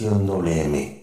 Estación WM.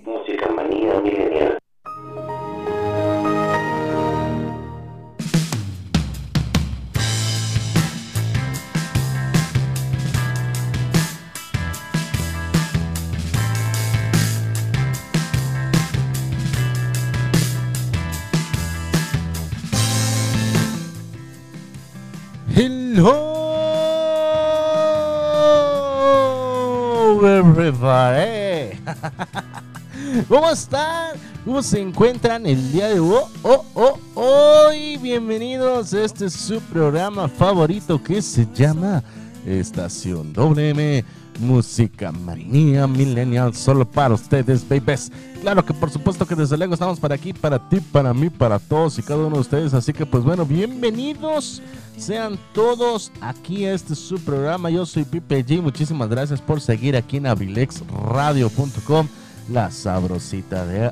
¿Cómo están? ¿Cómo se encuentran el día de hoy? Oh, oh, hoy bienvenidos a este su programa favorito que se llama Estación WM Música Manía Millennial solo para ustedes, babies. Claro que por supuesto que desde luego estamos para aquí, para ti, para mí, para todos y cada uno de ustedes. Así que pues bueno, bienvenidos sean todos aquí a este su programa. Yo soy Pipe G. Muchísimas gracias por seguir aquí en abrilexradio.com, la sabrosita de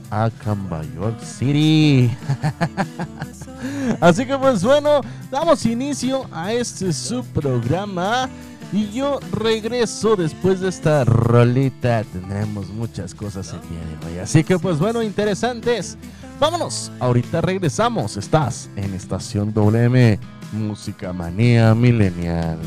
York City. Así que pues bueno, damos inicio a este su programa. Y yo regreso después de esta rolita. Tendremos muchas cosas el día de hoy. Así que pues bueno, interesantes. Vámonos. Ahorita regresamos. Estás en Estación WM Música Manía Milenial.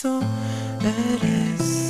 Eso eres.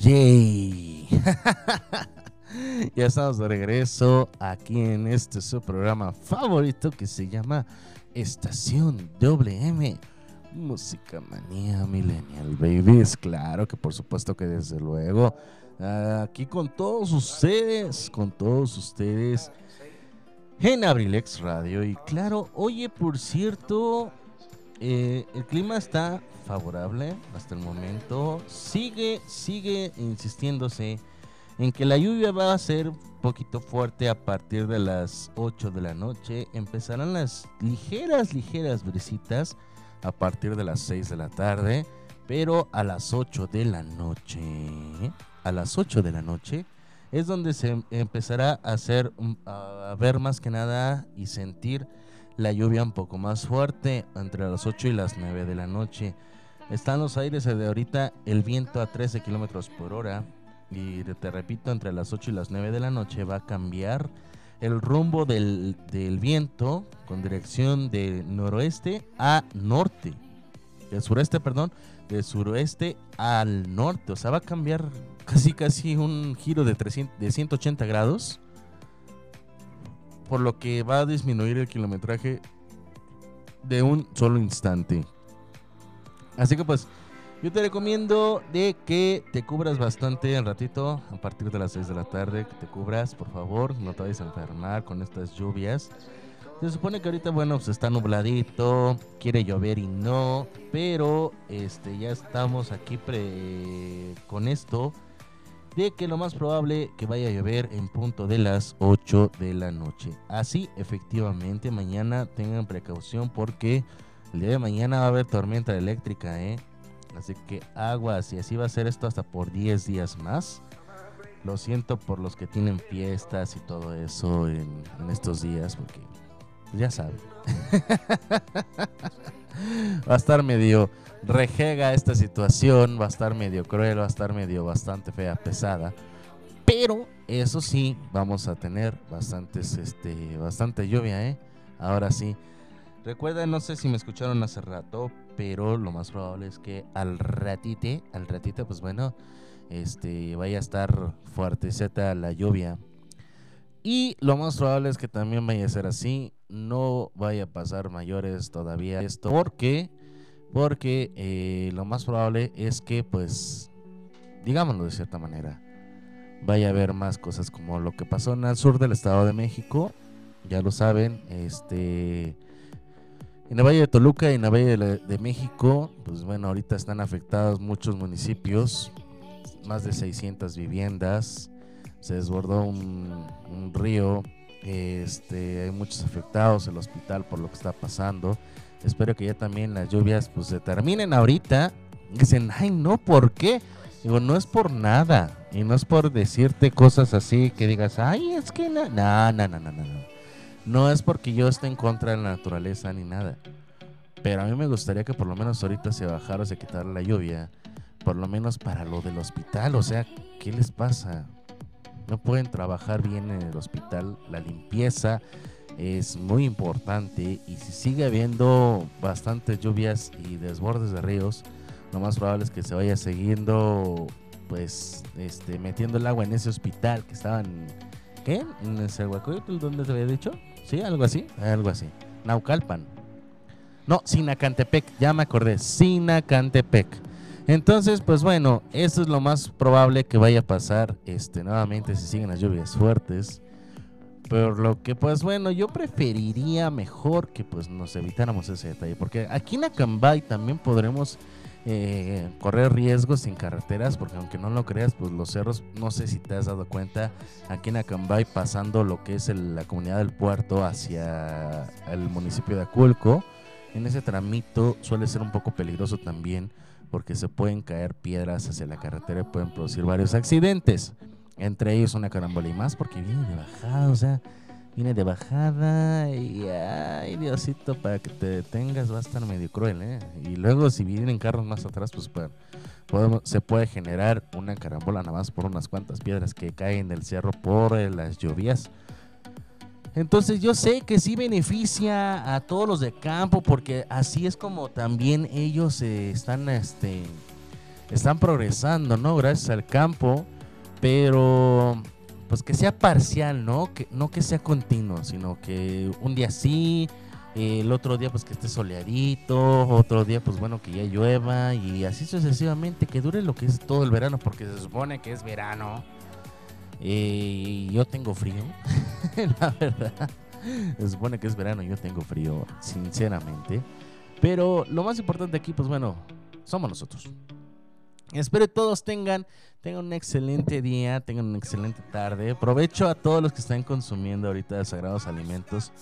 Yay. ya estamos de regreso aquí en este su programa favorito que se llama Estación WM. Música manía millennial babies. Claro que por supuesto que desde luego aquí con todos ustedes, con todos ustedes en Abrilex Radio. Y claro, oye, por cierto, eh, el clima está favorable hasta el momento. Sigue, sigue insistiéndose en que la lluvia va a ser un poquito fuerte a partir de las 8 de la noche. Empezarán las ligeras, ligeras brisitas a partir de las 6 de la tarde. Pero a las 8 de la noche, a las 8 de la noche, es donde se empezará a hacer, mm, a ver más que nada y sentir la lluvia un poco más fuerte entre las 8 y las 9 de la noche. Están los aires de ahorita, el viento a 13 kilómetros por hora. Y te repito, entre las 8 y las 9 de la noche va a cambiar el rumbo del, del viento con dirección de noroeste a norte. De sureste, perdón, de suroeste al norte. O sea, va a cambiar casi, casi un giro de, 300, de 180 grados. Por lo que va a disminuir el kilometraje de un solo instante. Así que pues yo te recomiendo de que te cubras bastante el ratito a partir de las 6 de la tarde, que te cubras, por favor, no te vayas a enfermar con estas lluvias. Se supone que ahorita, bueno, pues está nubladito, quiere llover y no, pero este ya estamos aquí pre con esto de que lo más probable que vaya a llover en punto de las 8 de la noche. Así, efectivamente, mañana tengan precaución porque el día de mañana va a haber tormenta eléctrica, ¿eh? Así que aguas y así va a ser esto hasta por 10 días más. Lo siento por los que tienen fiestas y todo eso en, en estos días porque ya saben. va a estar medio rejega esta situación, va a estar medio cruel, va a estar medio bastante fea, pesada. Pero eso sí, vamos a tener bastantes, este, bastante lluvia, ¿eh? Ahora sí. Recuerden, no sé si me escucharon hace rato, pero lo más probable es que al ratite, al ratito, pues bueno, este, vaya a estar fuerteceta la lluvia. Y lo más probable es que también vaya a ser así. No vaya a pasar mayores todavía esto. ¿Por qué? Porque eh, lo más probable es que, pues, digámoslo de cierta manera, vaya a haber más cosas como lo que pasó en el sur del Estado de México. Ya lo saben, este... En el Valle de Toluca y en el Valle de, México, pues bueno, ahorita están afectados muchos municipios, más de 600 viviendas, se desbordó un, un río, este, hay muchos afectados, el hospital por lo que está pasando. Espero que ya también las lluvias pues se terminen ahorita. Dicen, ay no, ¿por qué? Digo, no es por nada. Y no es por decirte cosas así que digas, ay, es que no, no, no, no, no, no. no. Es porque yo esté en contra de la naturaleza ni nada. Pero a mí me gustaría que por lo menos ahorita se bajara o se quitara la lluvia. Por lo menos para lo del hospital. O sea, ¿qué les pasa? No pueden trabajar bien en el hospital. La limpieza es muy importante. Y si sigue habiendo bastantes lluvias y desbordes de ríos, lo más probable es que se vaya siguiendo, pues, este, metiendo el agua en ese hospital que estaban, ¿qué? En el Cerhuacoyotl, ¿dónde te había dicho? Sí, algo así, algo así. Naucalpan. No, Sinacantepec, ya me acordé, Sinacantepec. Entonces, pues bueno, eso es lo más probable que vaya a pasar este, nuevamente si siguen las lluvias fuertes. Por lo que, pues bueno, yo preferiría mejor que pues nos evitáramos ese detalle. Porque aquí en Acambay también podremos eh, correr riesgos en carreteras. Porque aunque no lo creas, pues los cerros, no sé si te has dado cuenta, aquí en Acambay pasando lo que es el- la comunidad del puerto hacia el municipio de Aculco. En ese tramito suele ser un poco peligroso también porque se pueden caer piedras hacia la carretera y pueden producir varios accidentes. Entre ellos una carambola y más porque viene de bajada, o sea, viene de bajada y ay Diosito, para que te detengas va a estar medio cruel, ¿eh? Y luego si vienen carros más atrás, pues podemos- se puede generar una carambola nada más por unas cuantas piedras que caen del cerro por eh, las lluvias. Entonces yo sé que sí beneficia a todos los de campo porque así es como también ellos eh, están, este, están progresando, ¿no? Gracias al campo, pero pues que sea parcial, ¿no? Que, no que sea continuo, sino que un día sí, el otro día pues que esté soleadito, otro día pues bueno que ya llueva y así sucesivamente, que dure lo que es todo el verano porque se supone que es verano. Eh, yo tengo frío, la verdad. Se supone que es verano, yo tengo frío, sinceramente. Pero lo más importante aquí, pues bueno, somos nosotros. Espero que todos tengan, tengan un excelente día, tengan una excelente tarde. Provecho a todos los que están consumiendo ahorita sagrados alimentos.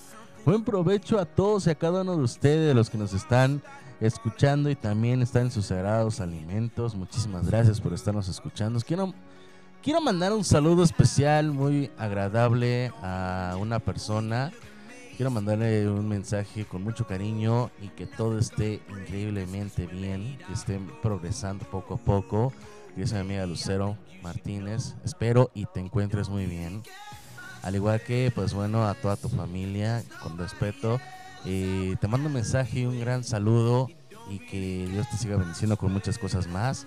Buen provecho a todos y a cada uno de ustedes, los que nos están escuchando y también están en sus sagrados alimentos. Muchísimas gracias por estarnos escuchando. Quiero Quiero mandar un saludo especial, muy agradable a una persona. Quiero mandarle un mensaje con mucho cariño y que todo esté increíblemente bien, que estén progresando poco a poco. Mi amiga Lucero Martínez. Espero y te encuentres muy bien. Al igual que, pues bueno, a toda tu familia, con respeto. Eh, te mando un mensaje y un gran saludo y que Dios te siga bendiciendo con muchas cosas más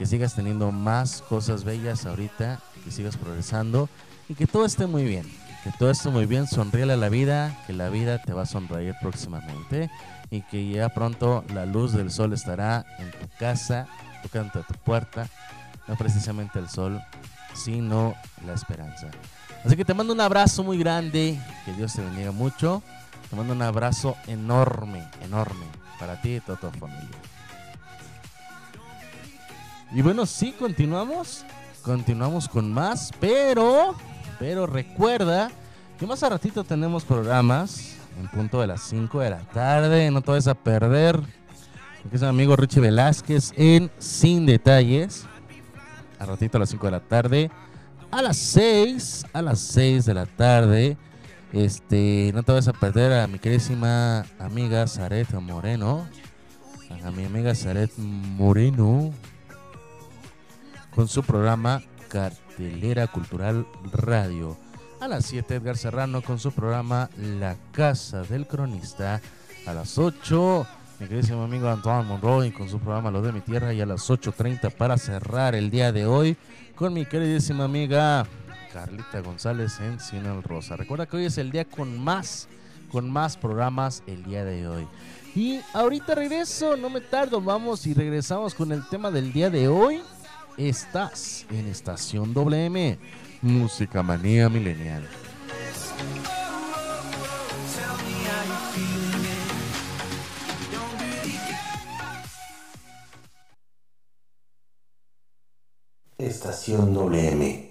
que sigas teniendo más cosas bellas ahorita, que sigas progresando y que todo esté muy bien. Que todo esté muy bien, sonríele a la vida, que la vida te va a sonreír próximamente y que ya pronto la luz del sol estará en tu casa, tocando a tu puerta, no precisamente el sol, sino la esperanza. Así que te mando un abrazo muy grande, que Dios te bendiga mucho. Te mando un abrazo enorme, enorme para ti y toda tu familia. Y bueno, sí, continuamos. Continuamos con más, pero, pero recuerda que más a ratito tenemos programas en punto de las 5 de la tarde. No te vayas a perder. Aquí es mi amigo Richie Velázquez en Sin Detalles. A ratito a las 5 de la tarde. A las 6, a las 6 de la tarde. Este, no te vayas a perder a mi queridísima amiga Zaret Moreno. A mi amiga Zaret Moreno con su programa Cartelera Cultural Radio. A las 7 Edgar Serrano con su programa La Casa del Cronista. A las 8 mi queridísimo amigo Antoine Monroy con su programa Lo de mi tierra y a las 8.30 para cerrar el día de hoy con mi queridísima amiga Carlita González en Cine Rosa. Recuerda que hoy es el día con más, con más programas el día de hoy. Y ahorita regreso, no me tardo, vamos y regresamos con el tema del día de hoy. Estás en Estación WM, Música Manía Milenial. Estación WM.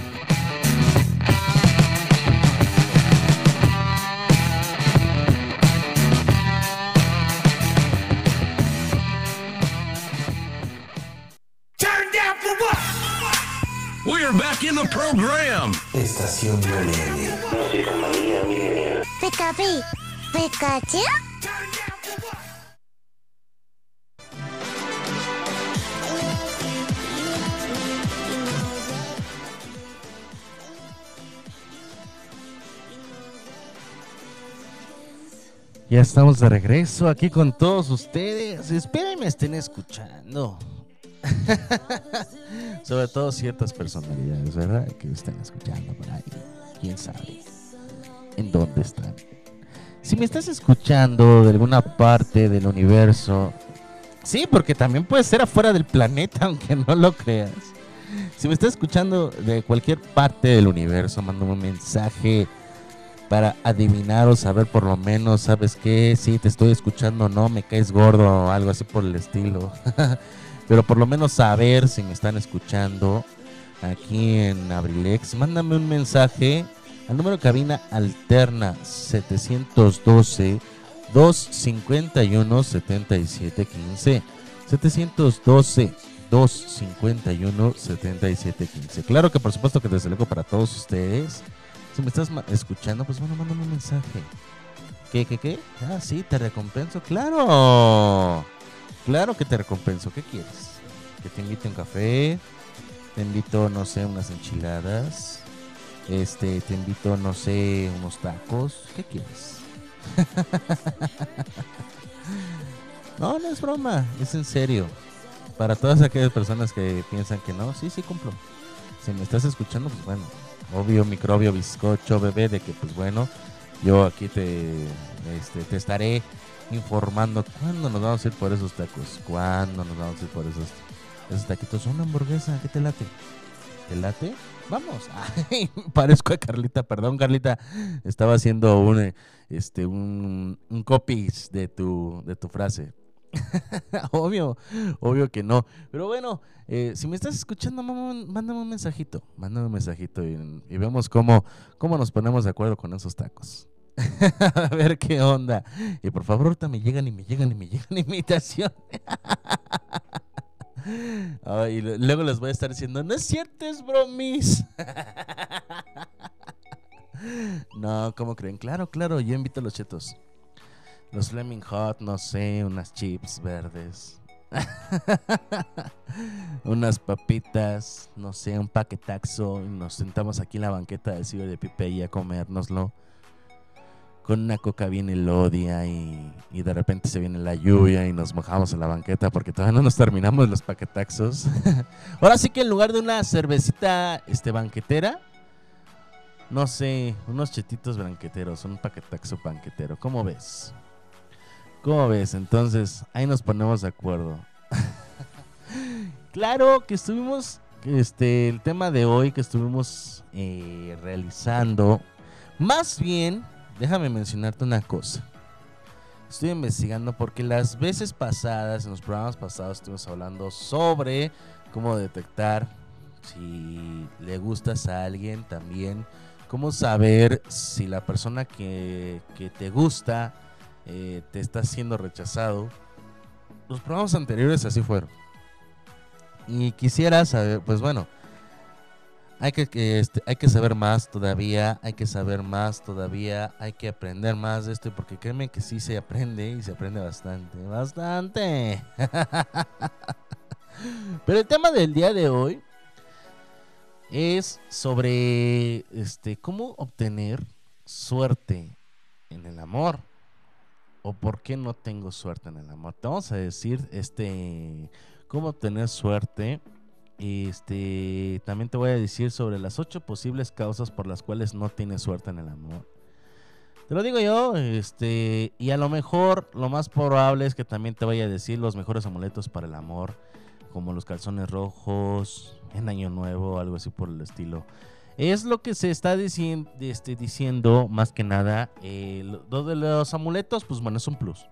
Estación Millennial. Música manía Pikachu. Ya estamos de regreso aquí con todos ustedes. Espero y me estén escuchando. Sobre todo ciertas personalidades, ¿verdad? Que estén escuchando por ahí. ¿Quién sabe? ¿En dónde están? Si me estás escuchando de alguna parte del universo, sí, porque también puede ser afuera del planeta, aunque no lo creas. Si me estás escuchando de cualquier parte del universo, mándame un mensaje para adivinar o saber por lo menos, ¿sabes qué? Si te estoy escuchando o no, me caes gordo o algo así por el estilo. Pero por lo menos saber si me están escuchando aquí en Abrilex. Mándame un mensaje al número de cabina alterna 712 251 7715 712 251 7715 Claro que por supuesto que desde luego para todos ustedes. Si me estás escuchando, pues bueno, mándame un mensaje. ¿Qué, qué, qué? Ah, sí, te recompenso. ¡Claro! Claro que te recompenso. ¿Qué quieres? Que te invite un café. Te invito, no sé, unas enchiladas. Este, te invito, no sé, unos tacos. ¿Qué quieres? no, no es broma. Es en serio. Para todas aquellas personas que piensan que no, sí, sí cumplo. Si me estás escuchando, pues bueno, obvio, microbio, bizcocho, bebé, de que pues bueno, yo aquí te, este, te estaré informando cuándo nos vamos a ir por esos tacos, cuándo nos vamos a ir por esos, taquitos. Una hamburguesa, ¿qué te late? ¿Te late? Vamos. Ay, parezco a Carlita, perdón Carlita, estaba haciendo un, este, un, un copies de tu, de tu frase. obvio, obvio que no. Pero bueno, eh, si me estás escuchando, mándame un mensajito. Mándame un mensajito y, y vemos cómo, cómo nos ponemos de acuerdo con esos tacos. A ver qué onda. Y por favor, ahorita me llegan y me llegan y me llegan invitaciones. Ay, y luego les voy a estar diciendo, no es cierto, bromis. no, ¿cómo creen? Claro, claro, yo invito a los chetos. Los Fleming Hot, no sé, unas chips verdes. unas papitas, no sé, un paquetaxo. Y nos sentamos aquí en la banqueta del Ciber de Pipe y a comérnoslo. Con una coca bien elodia y, y de repente se viene la lluvia y nos mojamos en la banqueta porque todavía no nos terminamos los paquetaxos. Ahora sí que en lugar de una cervecita este, banquetera, no sé, unos chetitos banqueteros, un paquetaxo banquetero. ¿Cómo ves? ¿Cómo ves? Entonces, ahí nos ponemos de acuerdo. claro que estuvimos, este, el tema de hoy que estuvimos eh, realizando, más bien, déjame mencionarte una cosa. Estoy investigando porque las veces pasadas, en los programas pasados, estuvimos hablando sobre cómo detectar si le gustas a alguien también, cómo saber si la persona que, que te gusta eh, te está siendo rechazado. Los programas anteriores así fueron. Y quisiera saber, pues bueno, hay que, que, este, hay que saber más todavía, hay que saber más todavía, hay que aprender más de esto, porque créeme que sí se aprende y se aprende bastante, bastante. Pero el tema del día de hoy es sobre este cómo obtener suerte en el amor o por qué no tengo suerte en el amor. Te vamos a decir este cómo obtener suerte. Este también te voy a decir sobre las ocho posibles causas por las cuales no tienes suerte en el amor. Te lo digo yo, este, y a lo mejor lo más probable es que también te vaya a decir los mejores amuletos para el amor, como los calzones rojos, en Año Nuevo, algo así por el estilo. Es lo que se está dicien- este, diciendo más que nada. eh, de los amuletos, pues bueno, es un plus.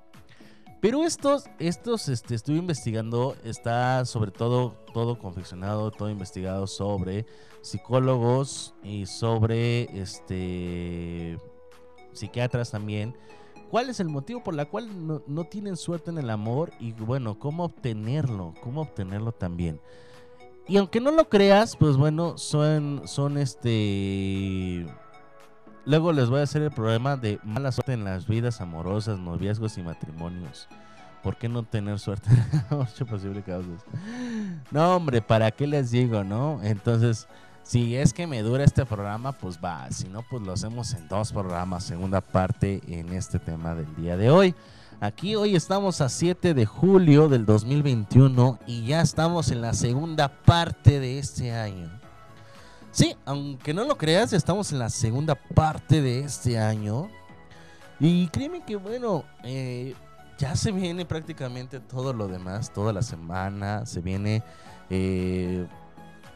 Pero estos, estos, este, estuve investigando, está sobre todo, todo confeccionado, todo investigado sobre psicólogos y sobre, este, psiquiatras también. ¿Cuál es el motivo por la cual no, no tienen suerte en el amor? Y bueno, ¿cómo obtenerlo? ¿Cómo obtenerlo también? Y aunque no lo creas, pues bueno, son, son este... Luego les voy a hacer el problema de mala suerte en las vidas amorosas, noviazgos y matrimonios. ¿Por qué no tener suerte? Ocho posibles causas. No, hombre, ¿para qué les digo, no? Entonces, si es que me dura este programa, pues va. Si no, pues lo hacemos en dos programas, segunda parte en este tema del día de hoy. Aquí hoy estamos a 7 de julio del 2021 y ya estamos en la segunda parte de este año. Sí, aunque no lo creas, estamos en la segunda parte de este año. Y créeme que bueno, eh, ya se viene prácticamente todo lo demás, toda la semana, se viene eh,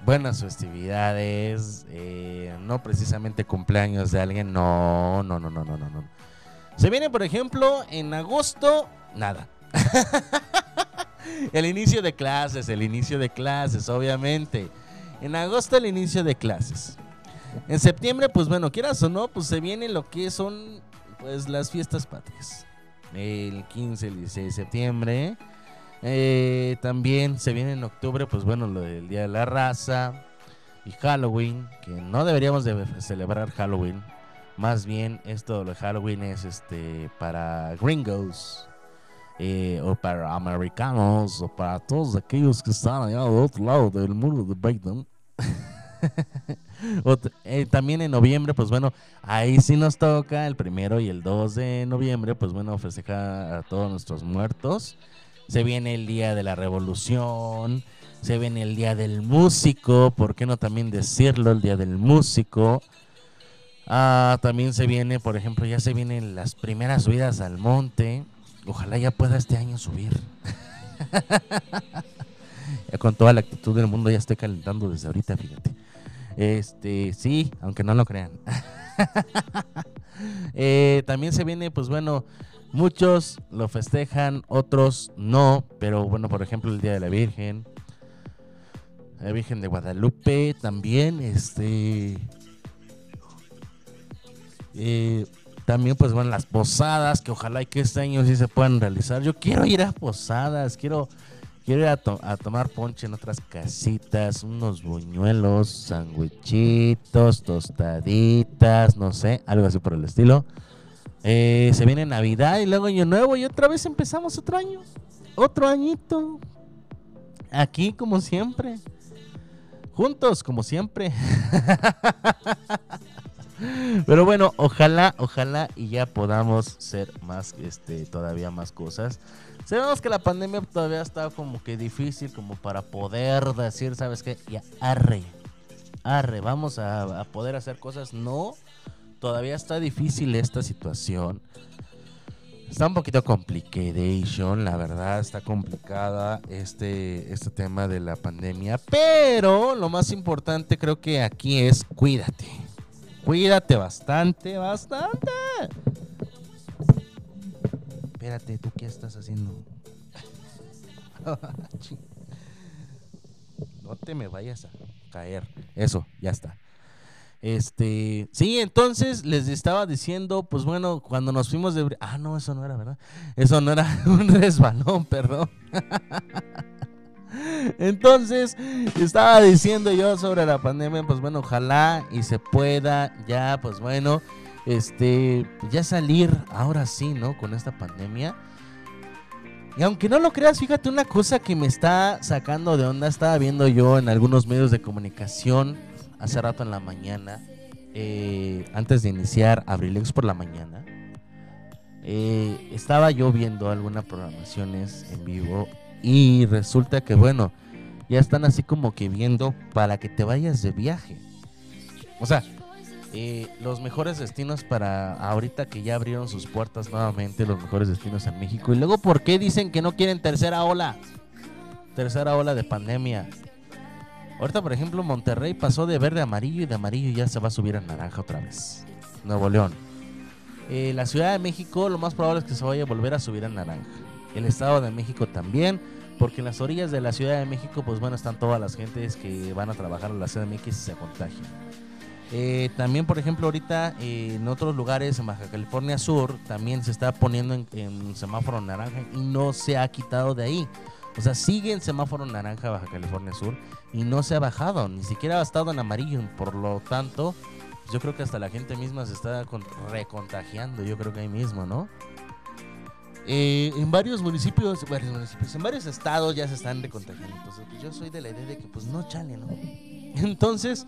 buenas festividades, eh, no precisamente cumpleaños de alguien, no, no, no, no, no, no, no. Se viene, por ejemplo, en agosto, nada. el inicio de clases, el inicio de clases, obviamente. En agosto el inicio de clases. En septiembre, pues bueno, quieras o no, pues se viene lo que son pues las fiestas patrias. El 15, el 16 de septiembre. Eh, también se viene en octubre, pues bueno, lo del Día de la Raza y Halloween, que no deberíamos de celebrar Halloween. Más bien esto de Halloween es este para gringos eh, o para americanos o para todos aquellos que están allá del otro lado del muro de Eh, también en noviembre, pues bueno, ahí sí nos toca el primero y el 2 de noviembre, pues bueno, festejar a todos nuestros muertos. Se viene el día de la revolución, se viene el día del músico, ¿por qué no también decirlo? El día del músico. Ah, también se viene, por ejemplo, ya se vienen las primeras subidas al monte. Ojalá ya pueda este año subir. con toda la actitud del mundo ya estoy calentando desde ahorita, fíjate. Este, sí, aunque no lo crean. Eh, también se viene, pues bueno, muchos lo festejan, otros no, pero bueno, por ejemplo, el Día de la Virgen. La Virgen de Guadalupe también, este, eh, también, pues bueno, las posadas, que ojalá y que este año sí se puedan realizar. Yo quiero ir a posadas, quiero, quiero ir a, tomar ponche en otras casitas, unos buñuelos, sandwichitos, tostaditas, no sé, algo así por el estilo. Eh, se viene Navidad y luego Año Nuevo y otra vez empezamos otro año, otro añito. Aquí como siempre. Juntos como siempre. Pero bueno, ojalá, ojalá y ya podamos ser más, este, todavía más cosas. Sabemos que la pandemia todavía está como que difícil como para poder decir, ¿sabes qué? Ya, arre, arre, vamos a, poder hacer cosas. No, todavía está difícil esta situación. Está un poquito complication, la verdad, está complicada este, este tema de la pandemia. Pero lo más importante creo que aquí es cuídate Cuídate bastante, bastante. Espérate, ¿tú qué estás haciendo? no te me vayas a caer. Eso, ya está. Este, sí, entonces les estaba diciendo, pues bueno, cuando nos fuimos de... Ah, no, eso no era, ¿verdad? Eso no era un resbalón, perdón. Entonces, estaba diciendo yo sobre la pandemia, pues bueno, ojalá y se pueda ya, pues bueno, este, ya salir ahora sí, ¿no? Con esta pandemia. Y aunque no lo creas, fíjate una cosa que me está sacando de onda, estaba viendo yo en algunos medios de comunicación hace rato en la mañana, eh, antes de iniciar Abrilex por la mañana. Eh, estaba yo viendo algunas programaciones en vivo y resulta que, bueno, ya están así como que viendo para que te vayas de viaje. O sea, eh, los mejores destinos para ahorita que ya abrieron sus puertas nuevamente, los mejores destinos en México. Y luego, ¿por qué dicen que no quieren tercera ola? Tercera ola de pandemia. Ahorita, por ejemplo, Monterrey pasó de verde a amarillo y de amarillo ya se va a subir a naranja otra vez. Nuevo León. Eh, la Ciudad de México, lo más probable es que se vaya a volver a subir a naranja el Estado de México también, porque en las orillas de la Ciudad de México, pues bueno, están todas las gentes que van a trabajar en la México y se contagian. Eh, también, por ejemplo, ahorita eh, en otros lugares, en Baja California Sur, también se está poniendo en, semáforo naranja y no se ha quitado de ahí. O sea, sigue en semáforo naranja Baja California Sur y no se ha bajado, ni siquiera ha estado en amarillo. Por lo tanto, yo creo que hasta la gente misma se está con- recontagiando, yo creo que ahí mismo, ¿no? Eh, en varios municipios, varios municipios, en varios estados ya se están recontagiando. Entonces, pues yo soy de la idea de que pues no chale, ¿no? Entonces,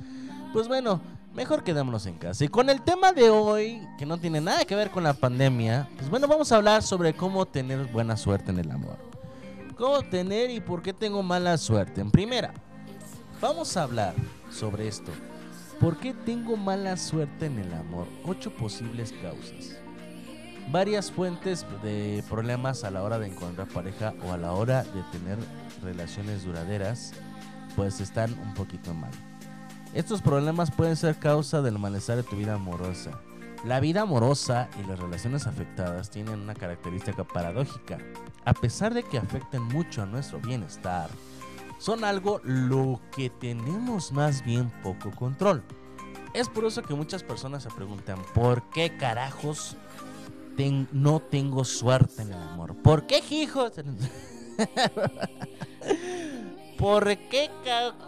pues bueno, mejor quedémonos en casa. Y con el tema de hoy, que no tiene nada que ver con la pandemia, pues bueno, vamos a hablar sobre cómo tener buena suerte en el amor. Cómo tener y por qué tengo mala suerte. En primera, vamos a hablar sobre esto. ¿Por qué tengo mala suerte en el amor? Ocho posibles causas. Varias fuentes de problemas a la hora de encontrar pareja o a la hora de tener relaciones duraderas, pues están un poquito mal. Estos problemas pueden ser causa del malestar de tu vida amorosa. La vida amorosa y las relaciones afectadas tienen una característica paradójica. A pesar de que afecten mucho a nuestro bienestar, son algo lo que tenemos más bien poco control. Es por eso que muchas personas se preguntan, ¿por qué carajos no tengo suerte en el amor? ¿Por qué, hijos? ¿Por qué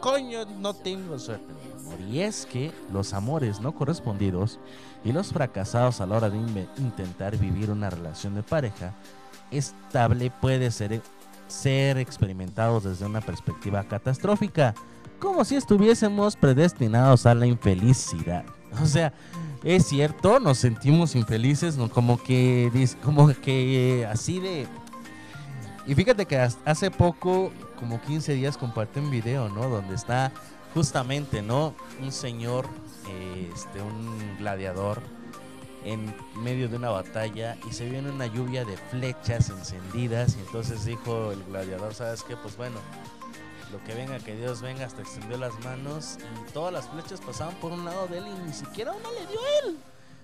coño no tengo suerte Y es que los amores no correspondidos y los fracasados a la hora de intentar vivir una relación de pareja estable puede ser, ser experimentados desde una perspectiva catastrófica, como si estuviésemos predestinados a la infelicidad. O sea, es cierto, nos sentimos infelices, como que como que así de y fíjate que hace poco, como 15 días, compartí un video, ¿no? Donde está justamente, ¿no? Un señor, eh, este, un gladiador, en medio de una batalla y se viene una lluvia de flechas encendidas. Y entonces dijo el gladiador, ¿sabes qué? Pues bueno, lo que venga, que Dios venga, hasta extendió las manos y todas las flechas pasaban por un lado de él y ni siquiera una le dio a él.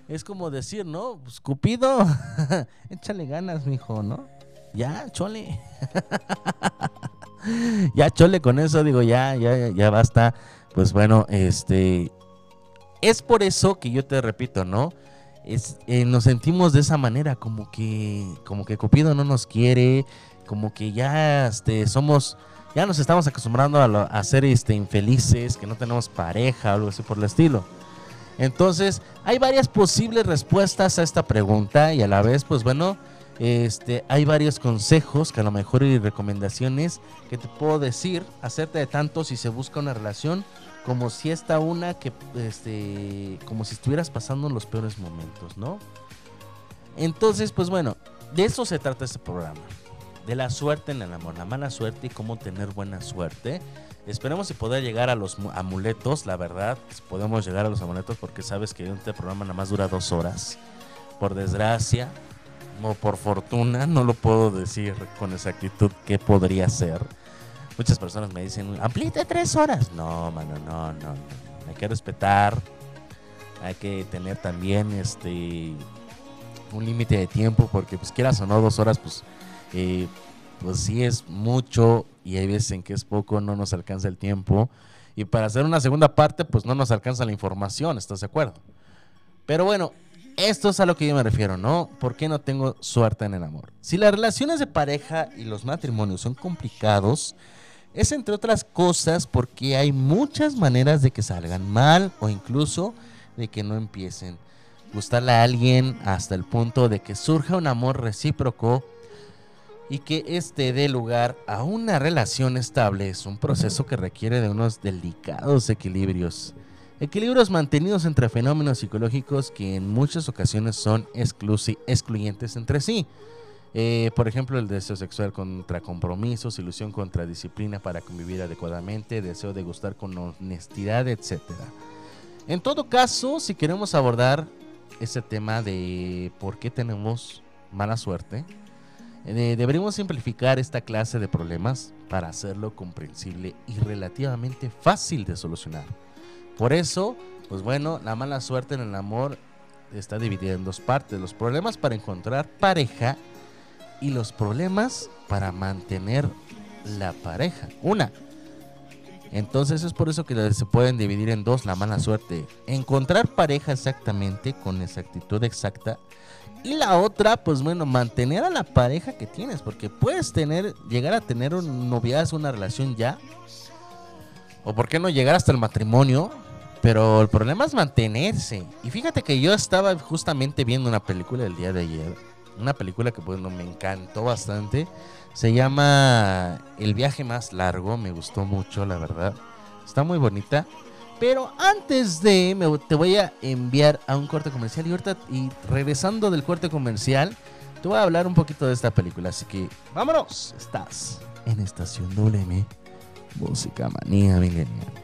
Es como decir, ¿no? Pues Cupido, échale ganas, mijo, ¿no? Ya, chole. ya, chole con eso, digo, ya, ya, ya, basta. Pues bueno, este. Es por eso que yo te repito, ¿no? Es, eh, nos sentimos de esa manera, como que, como que Cupido no nos quiere, como que ya este, somos, ya nos estamos acostumbrando a, lo- ser este, infelices, que no tenemos pareja o algo así por el estilo. Entonces, hay varias posibles respuestas a esta pregunta y a la vez, pues bueno, este, hay varios consejos que a lo mejor y recomendaciones que te puedo decir hacerte de tanto si se busca una relación como si esta una que este como si estuvieras pasando los peores momentos, ¿no? Entonces, pues bueno, de eso se trata este programa. De la suerte en el amor, la mala suerte y cómo tener buena suerte. Esperemos y poder llegar a los mu- amuletos, la verdad, si podemos llegar a los amuletos porque sabes que este programa nada más dura dos horas. Por desgracia, por fortuna, no lo puedo decir con exactitud qué podría ser. Muchas personas me dicen, amplíate tres horas. No, mano, no, no, no. Hay que respetar, hay que tener también este un límite de tiempo, porque pues quieras o no, dos horas, pues, eh, pues sí es mucho y hay veces en que es poco, no nos alcanza el tiempo. Y para hacer una segunda parte, pues no nos alcanza la información, ¿estás de acuerdo? Pero bueno, esto es a lo que yo me refiero, ¿no? ¿Por qué no tengo suerte en el amor? Si las relaciones de pareja y los matrimonios son complicados, es entre otras cosas porque hay muchas maneras de que salgan mal o incluso de que no empiecen. Gustarle a alguien hasta el punto de que surja un amor recíproco y que este dé lugar a una relación estable es un proceso que requiere de unos delicados equilibrios. Equilibrios mantenidos entre fenómenos psicológicos que en muchas ocasiones son excluyentes entre sí. Eh, por ejemplo, el deseo sexual contra compromisos, ilusión contra disciplina para convivir adecuadamente, deseo de gustar con honestidad, etc. En todo caso, si queremos abordar ese tema de por qué tenemos mala suerte, eh, deberíamos simplificar esta clase de problemas para hacerlo comprensible y relativamente fácil de solucionar. Por eso, pues bueno, la mala suerte en el amor está dividida en dos partes. Los problemas para encontrar pareja y los problemas para mantener la pareja. Una, Entonces es por eso que se pueden dividir en dos la mala suerte. Encontrar pareja exactamente, con exactitud exacta. Y la otra, pues bueno, mantener a la pareja que tienes. Porque puedes tener, llegar a tener un noviazgo, una relación ya. O por qué no llegar hasta el matrimonio. Pero el problema es mantenerse. Y fíjate que yo estaba justamente viendo una película el día de ayer. Una película que bueno, me encantó bastante. Se llama El viaje más largo. Me gustó mucho, la verdad. Está muy bonita. Pero antes de, me, te voy a enviar a un corte comercial. Y ahorita, y regresando del corte comercial, te voy a hablar un poquito de esta película. Así que, vámonos. Estás en Estación WM. Música manía milenial.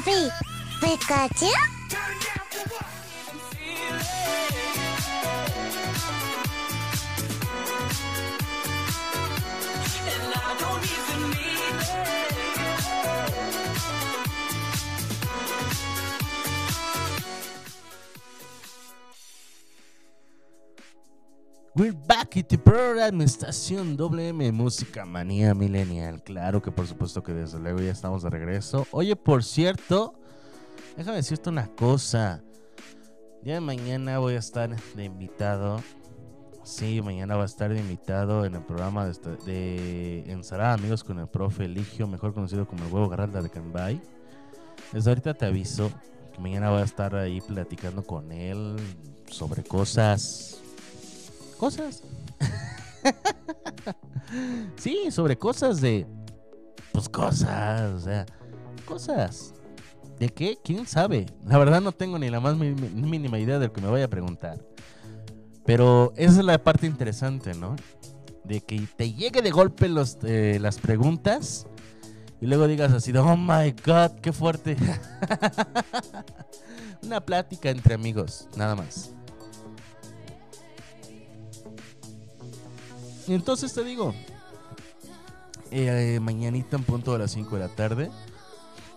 papi. We're back at the program Estación WM Música Manía Millennial. Claro que por supuesto que desde luego ya estamos de regreso. Oye, por cierto, déjame decirte una cosa. De mañana voy a estar de invitado. Sí, mañana va a estar de invitado en el programa de, esta- de Ensalada Amigos con el profe Eligio, mejor conocido como el huevo Garralda de Cambay. Desde ahorita te aviso que mañana voy a estar ahí platicando con él sobre cosas. Cosas. sí, sobre cosas de. Pues cosas, o sea, cosas. ¿De qué? ¿Quién sabe? La verdad no tengo ni la más mínima idea de lo que me vaya a preguntar. Pero esa es la parte interesante, ¿no? De que te llegue de golpe los, eh, las preguntas y luego digas así, de, oh my god, qué fuerte. Una plática entre amigos, nada más. Entonces te digo, eh, mañanita en punto de las 5 de la tarde,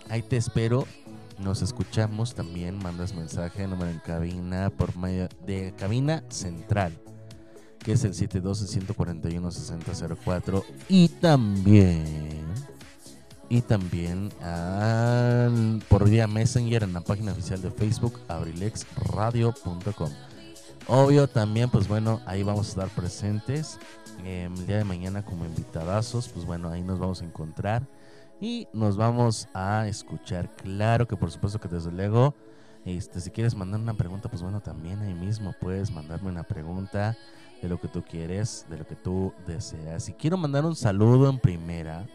ahí te espero. Nos escuchamos también, mandas mensaje, número en cabina, por medio de cabina central, que es el 712-141-6004. Y también, y también por vía Messenger en la página oficial de Facebook, abrilexradio.com. Obvio también, pues bueno, ahí vamos a estar presentes. eh, el día de mañana como invitadazos, pues bueno, ahí nos vamos a encontrar y nos vamos a escuchar. Claro que por supuesto que desde luego, este, si quieres mandar una pregunta, pues bueno, también ahí mismo puedes mandarme una pregunta de lo que tú quieres, de lo que tú deseas. Si quiero mandar un saludo en primera,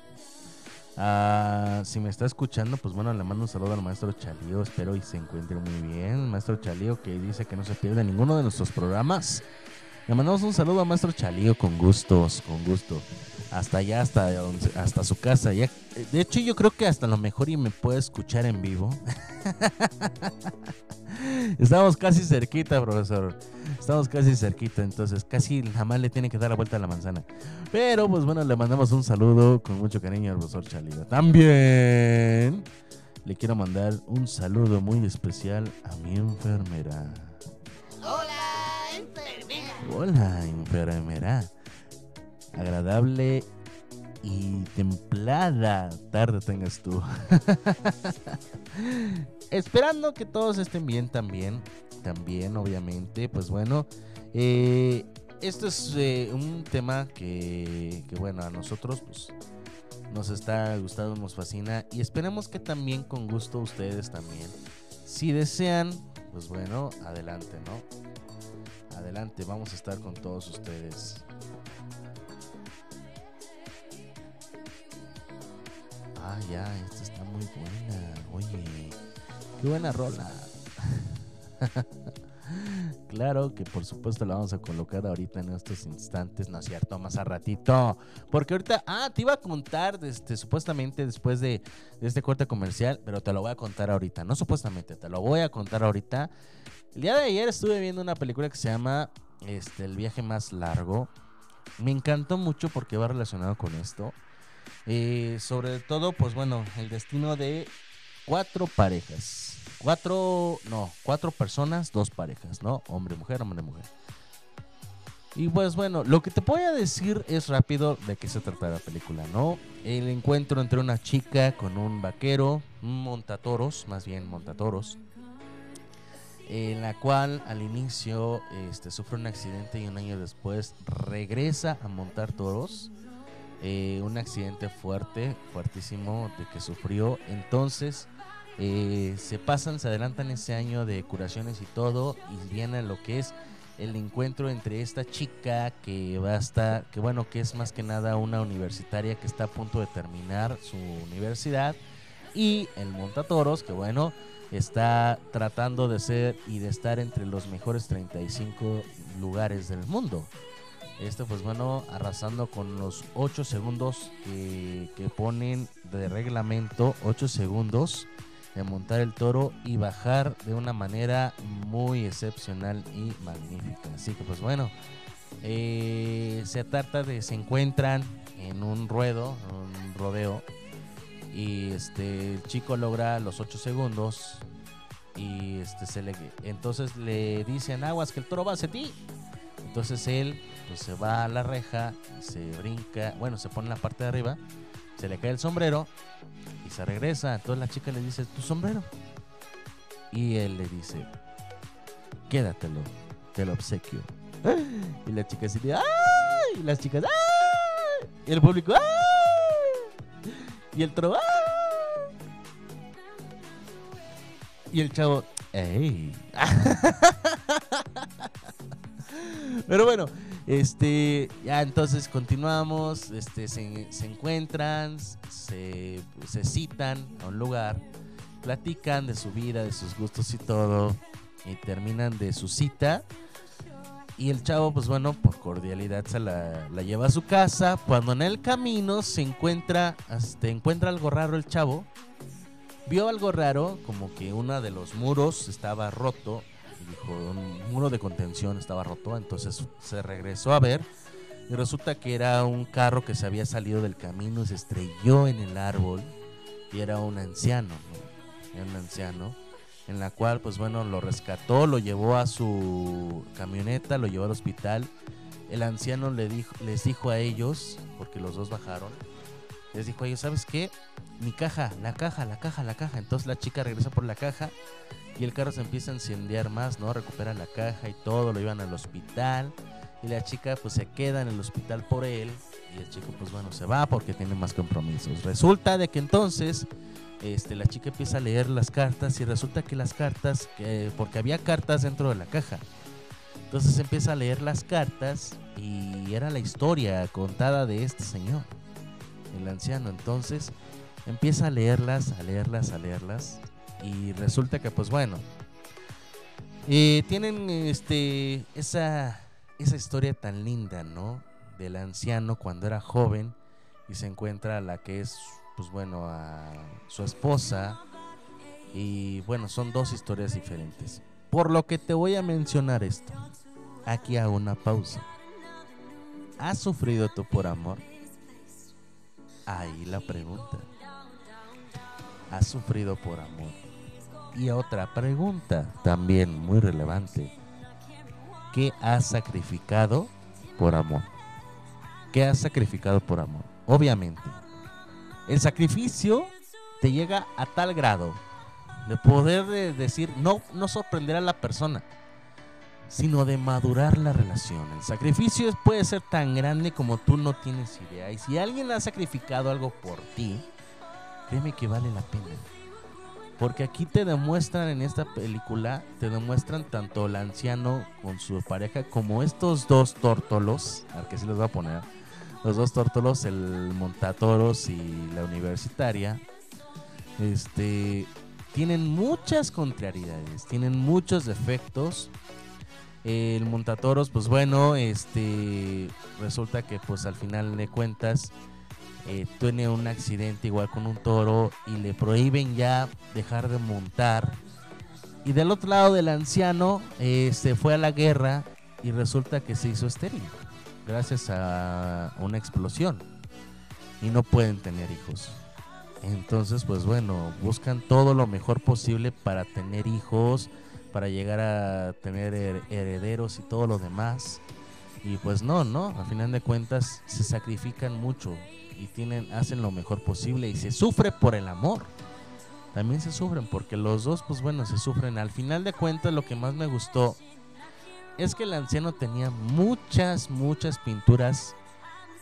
ah, si me está escuchando, pues bueno, le mando un saludo al maestro Chalío, espero y se encuentre muy bien. Maestro Chalío que dice que no se pierde ninguno de nuestros programas. Le mandamos un saludo a Maestro Chalío con gustos, con gusto. Hasta allá, hasta, hasta su casa. Ya, de hecho, yo creo que hasta lo mejor y me puede escuchar en vivo. Estamos casi cerquita, profesor. Estamos casi cerquita, entonces casi jamás le tiene que dar la vuelta a la manzana. Pero pues bueno, le mandamos un saludo con mucho cariño al profesor Chalío. También le quiero mandar un saludo muy especial a mi enfermera. Hola, enfermera. Agradable y templada tarde tengas tú. Esperando que todos estén bien también. También, obviamente. Pues bueno. eh, esto es eh, un tema que, que, bueno, a nosotros pues, nos está gustando, nos fascina. Y esperemos que también con gusto ustedes también. Si desean, pues bueno, adelante, ¿no? Adelante, vamos a estar con todos ustedes. Ah, ya, esta está muy buena. Oye, qué buena rola. claro que por supuesto la vamos a colocar ahorita en estos instantes, no es cierto, más a ratito. Porque ahorita, ah, te iba a contar, este, supuestamente después de, este corte comercial, pero te lo voy a contar ahorita. No supuestamente, te lo voy a contar ahorita. El día de ayer estuve viendo una película que se llama este, El viaje más largo. Me encantó mucho porque va relacionado con esto. Eh, sobre todo, pues bueno, el destino de cuatro parejas. Cuatro, no, cuatro personas, dos parejas, ¿no? Hombre, mujer, hombre, mujer. Y pues bueno, lo que te voy a decir es rápido de qué se trata la película, ¿no? El encuentro entre una chica con un vaquero, un montatoros, más bien montatoros, en la cual al inicio este, sufre un accidente y un año después regresa a montar toros. Eh, un accidente fuerte, fuertísimo de que sufrió. Entonces eh, se pasan, se adelantan ese año de curaciones y todo y viene lo que es el encuentro entre esta chica que va a estar, que bueno, que es más que nada una universitaria que está a punto de terminar su universidad y el montatoros que bueno, está tratando de ser y de estar entre los mejores 35 lugares del mundo. Esto pues bueno, arrasando con los 8 segundos que, que ponen de reglamento, 8 segundos de montar el toro y bajar de una manera muy excepcional y magnífica. Así que pues bueno, eh, se trata de, se encuentran en un ruedo, un rodeo, y este el chico logra los 8 segundos y este se le entonces le dicen aguas que el toro va hacia ti Entonces él pues se va a la reja, se brinca, bueno, se pone en la parte de arriba, se le cae el sombrero y se regresa. Entonces la chica le dice, ¿tu sombrero? Y él le dice, quédatelo, te lo obsequio. Y la chica así de, ¡ay! Y las chicas, ¡ay! Y el público, ¡ay! Y el tro, ¡ay! Y el chavo, ¡ey! Pero bueno, este, ya entonces continuamos, este, se, encuentran, se, se citan a un lugar, platican de su vida, de sus gustos y todo, y terminan de su cita. Y el chavo, pues bueno, por cordialidad se la, la lleva a su casa. Cuando en el camino se encuentra, este, encuentra algo raro el chavo. Vio algo raro, como que uno de los muros estaba roto. Dijo, un muro de contención estaba roto. Entonces se regresó a ver. Y resulta que era un carro que se había salido del camino y se estrelló en el árbol. Y era un anciano, ¿no? Era un anciano en la cual pues bueno lo rescató, lo llevó a su camioneta, lo llevó al hospital. El anciano le dijo, les dijo a ellos, porque los dos bajaron, les dijo a ellos, ¿sabes qué? Mi caja, la caja, la caja, la caja. Entonces la chica regresa por la caja y el carro se empieza a incendiar más, ¿no? Recupera la caja y todo, lo llevan al hospital y la chica pues se queda en el hospital por él y el chico pues bueno se va porque tiene más compromisos. Resulta de que entonces este, la chica empieza a leer las cartas y resulta que las cartas, que, porque había cartas dentro de la caja. Entonces empieza a leer las cartas y era la historia contada de este señor, el anciano. Entonces empieza a leerlas, a leerlas, a leerlas y resulta que pues bueno, tienen este, esa, esa historia tan linda, ¿no? Del anciano cuando era joven y se encuentra a la que es pues bueno, a su esposa. Y bueno, son dos historias diferentes. Por lo que te voy a mencionar esto. Aquí hago una pausa. ¿Has sufrido tú por amor? Ahí la pregunta. ¿Has sufrido por amor? Y otra pregunta también muy relevante. ¿Qué has sacrificado por amor? ¿Qué has sacrificado por amor? Obviamente, el sacrificio te llega a tal grado de poder de decir, no, no sorprender a la persona, sino de madurar la relación. El sacrificio puede ser tan grande como tú no tienes idea. Y si alguien ha sacrificado algo por ti, créeme que vale la pena. Porque aquí te demuestran en esta película, te demuestran tanto el anciano con su pareja como estos dos tórtolos, al que sí les voy a poner, los dos tórtolos, el montatoros y la universitaria, este, tienen muchas contrariedades, tienen muchos defectos. El montatoros, pues bueno, este, resulta que pues al final de cuentas eh, tiene un accidente igual con un toro y le prohíben ya dejar de montar. Y del otro lado del anciano, eh, se fue a la guerra y resulta que se hizo estéril gracias a una explosión y no pueden tener hijos. Entonces, pues bueno, buscan todo lo mejor posible para tener hijos, para llegar a tener herederos y todo lo demás. Y pues no, no, al final de cuentas se sacrifican mucho y tienen hacen lo mejor posible y se sufre por el amor. También se sufren porque los dos pues bueno, se sufren. Al final de cuentas lo que más me gustó es que el anciano tenía muchas, muchas pinturas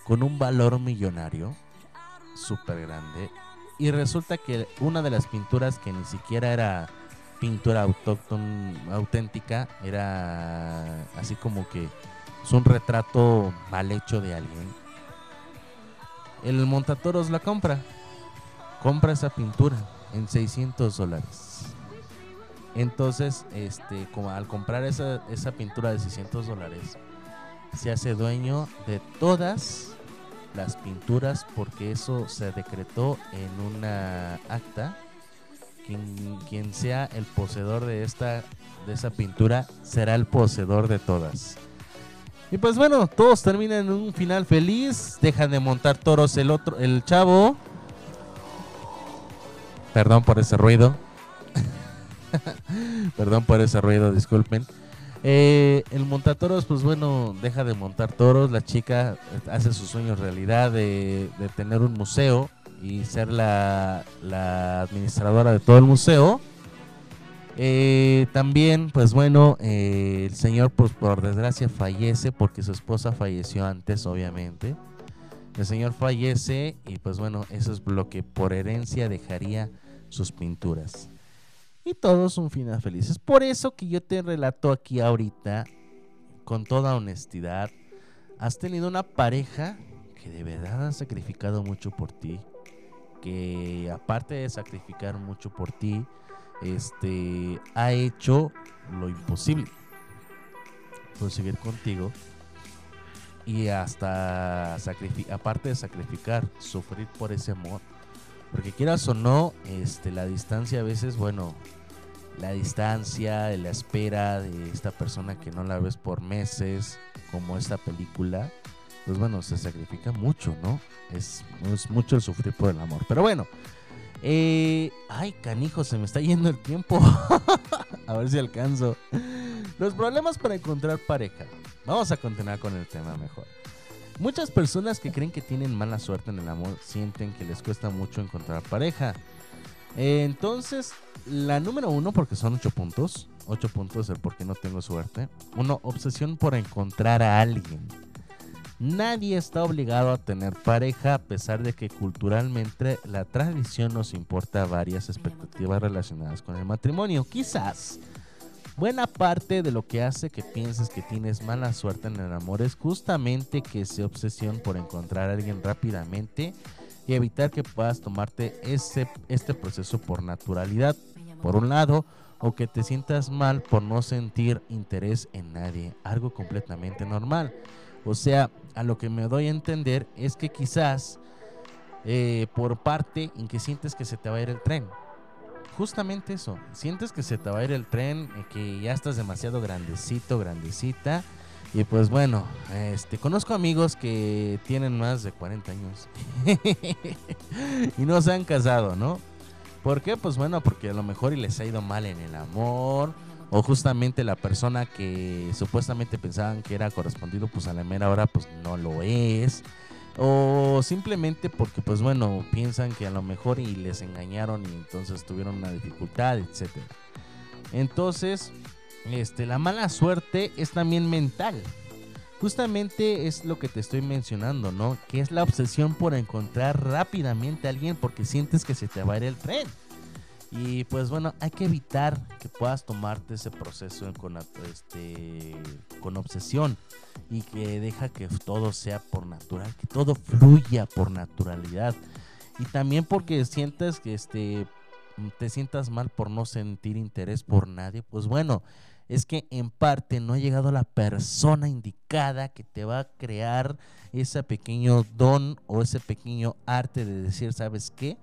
con un valor millonario, súper grande. Y resulta que una de las pinturas que ni siquiera era pintura autóctona, auténtica, era así como que es un retrato mal hecho de alguien. El montatoros la compra, compra esa pintura en 600 dólares. Entonces, este, como al comprar esa, esa pintura de 600 dólares, se hace dueño de todas las pinturas porque eso se decretó en una acta. Quien, quien sea el poseedor de esta de esa pintura será el poseedor de todas. Y pues bueno, todos terminan en un final feliz. Dejan de montar toros el otro, el chavo. Perdón por ese ruido. Perdón por ese ruido, disculpen. Eh, el montatoros, pues bueno, deja de montar toros. La chica hace su sueño realidad de, tener un museo y ser la administradora de todo el museo. Eh, también, pues bueno, eh, el señor, pues por desgracia, fallece porque su esposa falleció antes, obviamente. El señor fallece y pues bueno, eso es lo que por herencia dejaría sus pinturas. Y todos un final feliz. Es por eso que yo te relato aquí ahorita, con toda honestidad, has tenido una pareja que de verdad ha sacrificado mucho por ti, que aparte de sacrificar mucho por ti, este ha hecho lo imposible por seguir contigo y hasta aparte de sacrificar, sufrir por ese amor. Porque quieras o no, este, la distancia a veces, bueno, la distancia, la espera de esta persona que no la ves por meses, como esta película, pues bueno, se sacrifica mucho, ¿no? Es, es mucho el sufrir por el amor. Pero bueno, eh, ay, canijo, se me está yendo el tiempo. a ver si alcanzo. Los problemas para encontrar pareja. Vamos a continuar con el tema mejor. Muchas personas que creen que tienen mala suerte en el amor sienten que les cuesta mucho encontrar pareja. Eh, entonces, la número uno, porque son ocho puntos. Ocho puntos el por qué no tengo suerte. Uno, obsesión por encontrar a alguien. Nadie está obligado a tener pareja a pesar de que culturalmente la tradición nos importa varias expectativas relacionadas con el matrimonio. Quizás buena parte de lo que hace que pienses que tienes mala suerte en el amor es justamente que esa obsesión por encontrar a alguien rápidamente y evitar que puedas tomarte ese, este proceso por naturalidad, por un lado, o que te sientas mal por no sentir interés en nadie, algo completamente normal. O sea, a lo que me doy a entender es que quizás eh, por parte en que sientes que se te va a ir el tren. Justamente eso, sientes que se te va a ir el tren, eh, que ya estás demasiado grandecito, grandecita. Y pues bueno, este, conozco amigos que tienen más de 40 años y no se han casado, ¿no? ¿Por qué? Pues bueno, porque a lo mejor y les ha ido mal en el amor, o justamente la persona que supuestamente pensaban que era correspondido, pues a la mera hora pues no lo es. O simplemente porque pues bueno, piensan que a lo mejor y les engañaron y entonces tuvieron una dificultad, etcétera. Entonces, este, la mala suerte es también mental. Justamente es lo que te estoy mencionando, ¿no? Que es la obsesión por encontrar rápidamente a alguien porque sientes que se te va a ir el tren. Y pues bueno, hay que evitar que puedas tomarte ese proceso con, este, con obsesión y que deja que todo sea por natural, que todo fluya por naturalidad. Y también porque sientes que este, te sientas mal por no sentir interés por nadie, pues bueno, es que en parte no ha llegado la persona indicada que te va a crear ese pequeño don o ese pequeño arte de decir, ¿sabes qué?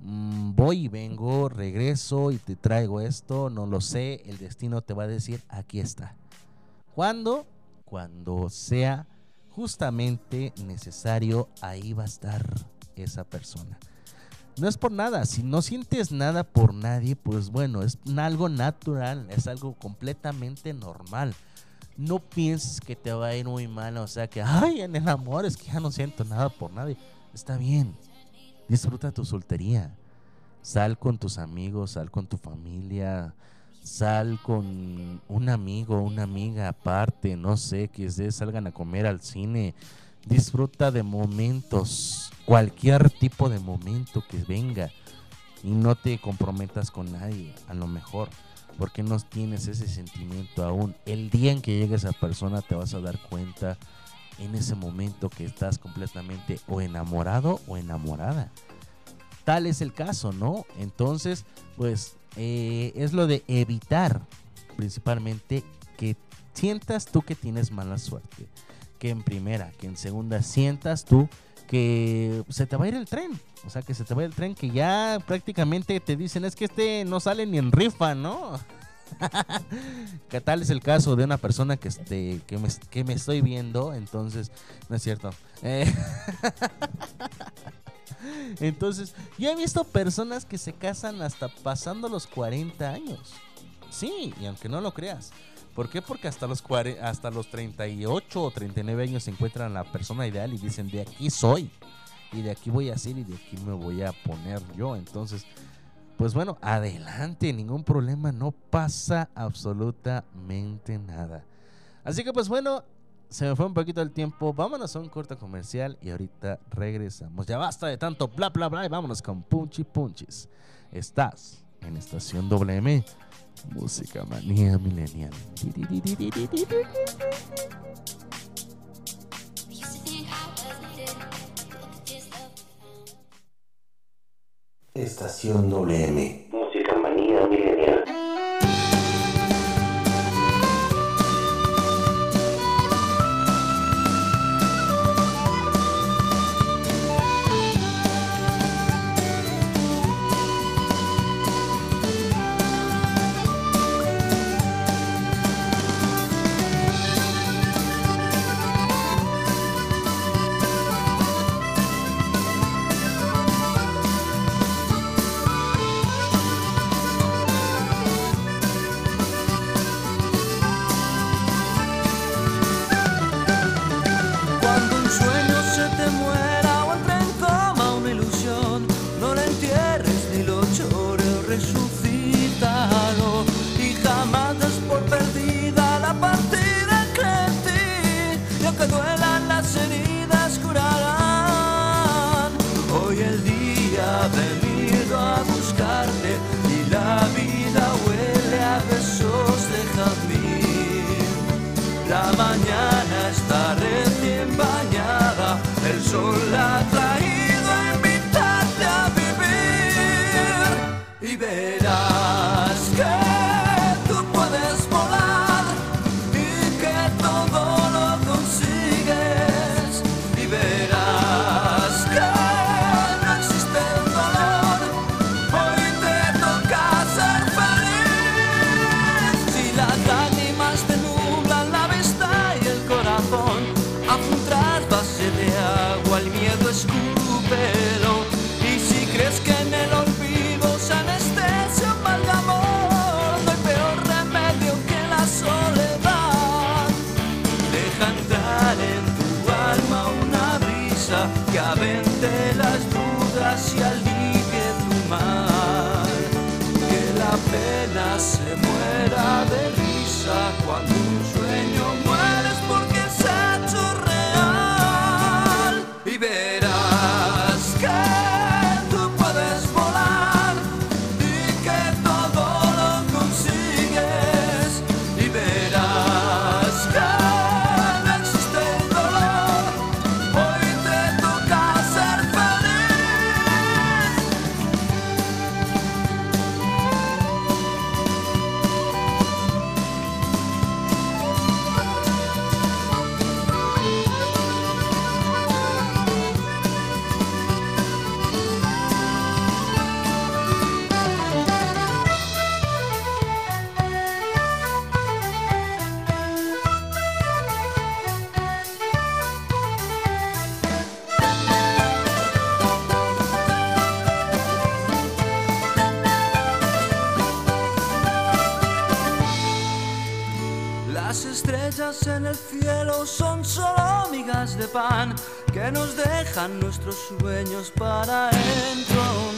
Mm, voy y vengo, regreso y te traigo esto, no lo sé, el destino te va a decir, aquí está. ¿Cuándo? Cuando sea justamente necesario, ahí va a estar esa persona. No es por nada, si no sientes nada por nadie, pues bueno, es algo natural, es algo completamente normal. No pienses que te va a ir muy mal, o sea que, ay, en el amor es que ya no siento nada por nadie. Está bien, disfruta tu soltería. Sal con tus amigos, sal con tu familia, sal con un amigo, una amiga aparte, no sé, que ustedes salgan a comer al cine. Disfruta de momentos, cualquier tipo de momento que venga y no te comprometas con nadie, a lo mejor, porque no tienes ese sentimiento aún. El día en que llegue esa persona te vas a dar cuenta en ese momento que estás completamente o enamorado o enamorada. Tal es el caso, ¿no? Entonces, pues eh, es lo de evitar principalmente que sientas tú que tienes mala suerte. Que en primera, que en segunda sientas tú que se te va a ir el tren. O sea, que se te va el tren, que ya prácticamente te dicen es que este no sale ni en rifa, ¿no? ¿Qué tal es el caso de una persona que, este, que, me, estoy viendo? Entonces, no es cierto. Eh, entonces, yo he visto personas que se casan hasta pasando los 40 años. Sí, y aunque no lo creas. ¿Por qué? Porque hasta los, hasta los 38 o 39 años se encuentran la persona ideal y dicen, de aquí soy. Y de aquí voy a ser y de aquí me voy a poner yo. Entonces, pues bueno, adelante, ningún problema, no pasa absolutamente nada. Así que pues bueno, se me fue un poquito el tiempo, vámonos a un corto comercial y ahorita regresamos. Ya basta de tanto bla bla bla y vámonos con Punchy punches. Estás en Estación WM, Música Manía Milenial. Estación WM. estrellas en el cielo son solo migas de pan que nos dejan nuestros sueños para encontrar.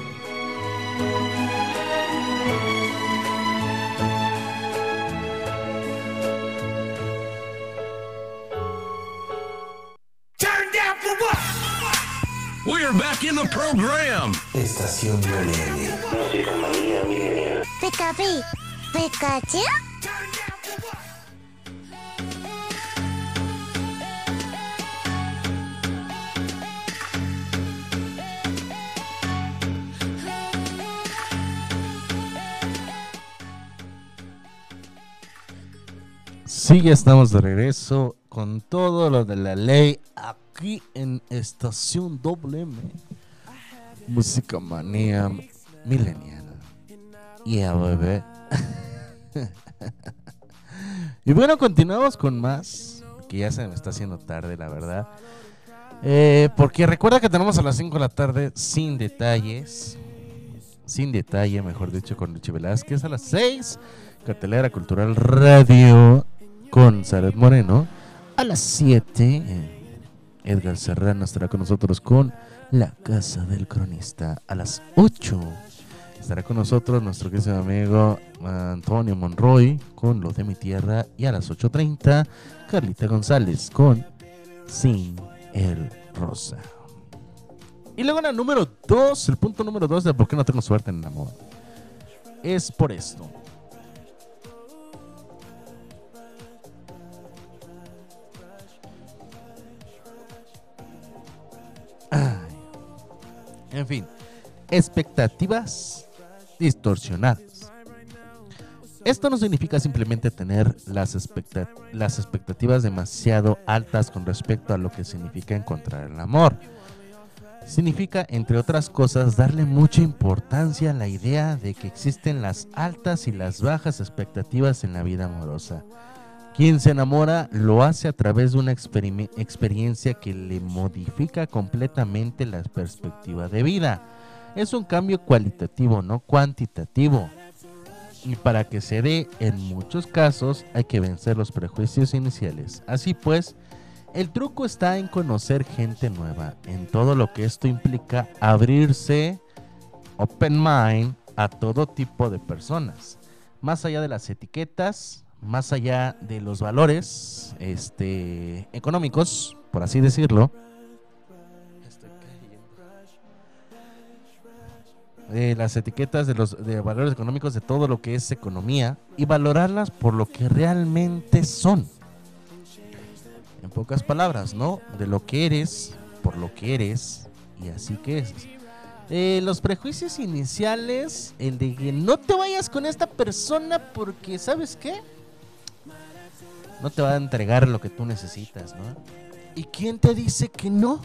Estación WM. Música manía Pikachu. Sí, ya estamos de regreso con todo lo de la ley aquí en Estación WM. Música manía milenial. Yeah, bebé. y bueno, continuamos con más. Que ya se me está haciendo tarde, la verdad. Eh, porque recuerda que tenemos a las 5 de la tarde sin detalles. Sin detalle, mejor dicho, con Richie Velázquez. A las 6, Cartelera Cultural Radio con Saret Moreno. A las 7, eh, Edgar Serrano estará con nosotros con La Casa del Cronista. A las 8, estará con nosotros nuestro querido amigo Antonio Monroy con Lo de mi Tierra. Y a las 8.30, Carlita González con Sin el Rosa. Y luego el número 2, el punto número 2 de por qué no tengo suerte en el amor. Es por esto. En fin, expectativas distorsionadas. Esto no significa simplemente tener las, las expectativas demasiado altas con respecto a lo que significa encontrar el amor. Significa, entre otras cosas, darle mucha importancia a la idea de que existen las altas y las bajas expectativas en la vida amorosa. Quien se enamora lo hace a través de una experiencia que le modifica completamente la perspectiva de vida. Es un cambio cualitativo, no cuantitativo. Y para que se dé, en muchos casos hay que vencer los prejuicios iniciales. Así pues, el truco está en conocer gente nueva, en todo lo que esto implica abrirse, open mind, a todo tipo de personas. Más allá de las etiquetas, más allá de los valores este, económicos, por así decirlo. de las etiquetas de los de valores económicos de todo lo que es economía y valorarlas por lo que realmente son. En pocas palabras, ¿no? De lo que eres, por lo que eres y así que es. Eh, los prejuicios iniciales, el de que no te vayas con esta persona porque, ¿sabes qué? No te va a entregar lo que tú necesitas, ¿no? ¿Y quién te dice que no?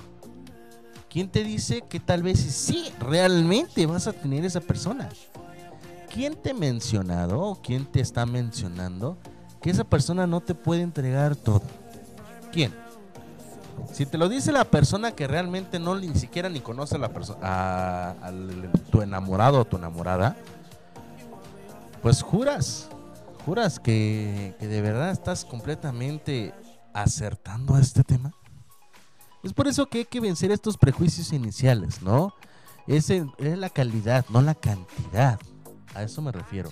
¿Quién te dice que tal vez sí, realmente vas a tener esa persona? ¿Quién te ha mencionado o quién te está mencionando que esa persona no te puede entregar todo? ¿Quién? Si te lo dice la persona que realmente no ni siquiera ni conoce a la persona, a, tu enamorado o tu enamorada, pues juras, juras que, que de verdad estás completamente acertando a este tema. Es por eso que hay que vencer estos prejuicios iniciales, ¿no? Es, es la calidad, no la cantidad. A eso me refiero.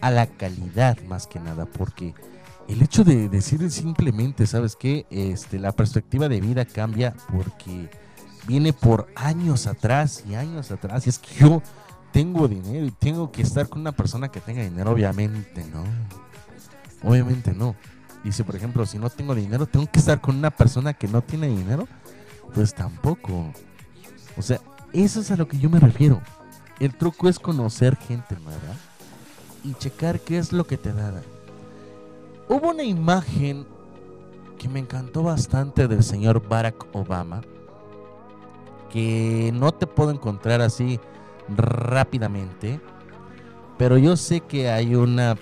A la calidad más que nada, porque el hecho de decir simplemente, ¿sabes qué? Este, la perspectiva de vida cambia porque viene por años atrás y años atrás. Y es que yo tengo dinero y tengo que estar con una persona que tenga dinero, obviamente no. Obviamente no. Dice, por ejemplo, si no tengo dinero, tengo que estar con una persona que no tiene dinero. Pues tampoco. O sea, eso es a lo que yo me refiero. el truco es conocer gente nueva y checar qué es lo que te da. Hubo una imagen que me encantó bastante del señor Barack Obama que no te puedo encontrar así rápidamente. Pero yo sé que hay una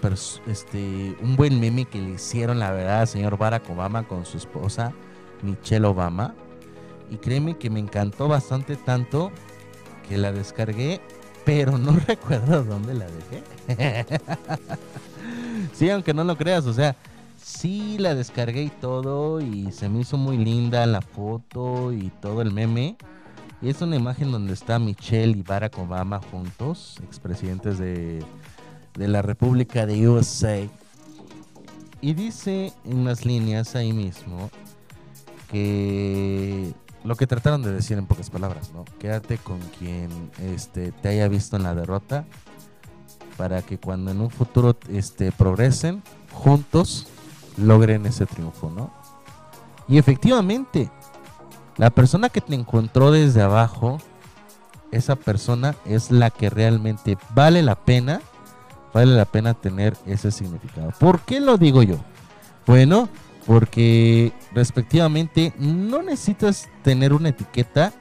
este un buen meme que le hicieron la verdad al señor Barack Obama con su esposa Michelle Obama. Y créeme que me encantó bastante tanto que la descargué, pero no recuerdo dónde la dejé. sí, aunque no lo creas, o sea, sí la descargué y todo y se me hizo muy linda la foto y todo el meme. Y es una imagen donde está Michelle y Barack Obama juntos, expresidentes de, de la República de USA. Y dice en las líneas ahí mismo que lo que trataron de decir en pocas palabras, ¿no? Quédate con quien este, te haya visto en la derrota para que cuando en un futuro este, progresen juntos logren ese triunfo, ¿no? Y efectivamente, la persona que te encontró desde abajo, esa persona es la que realmente vale la pena, vale la pena tener ese significado. ¿Por qué lo digo yo? Bueno, porque respectivamente no necesitas tener una etiqueta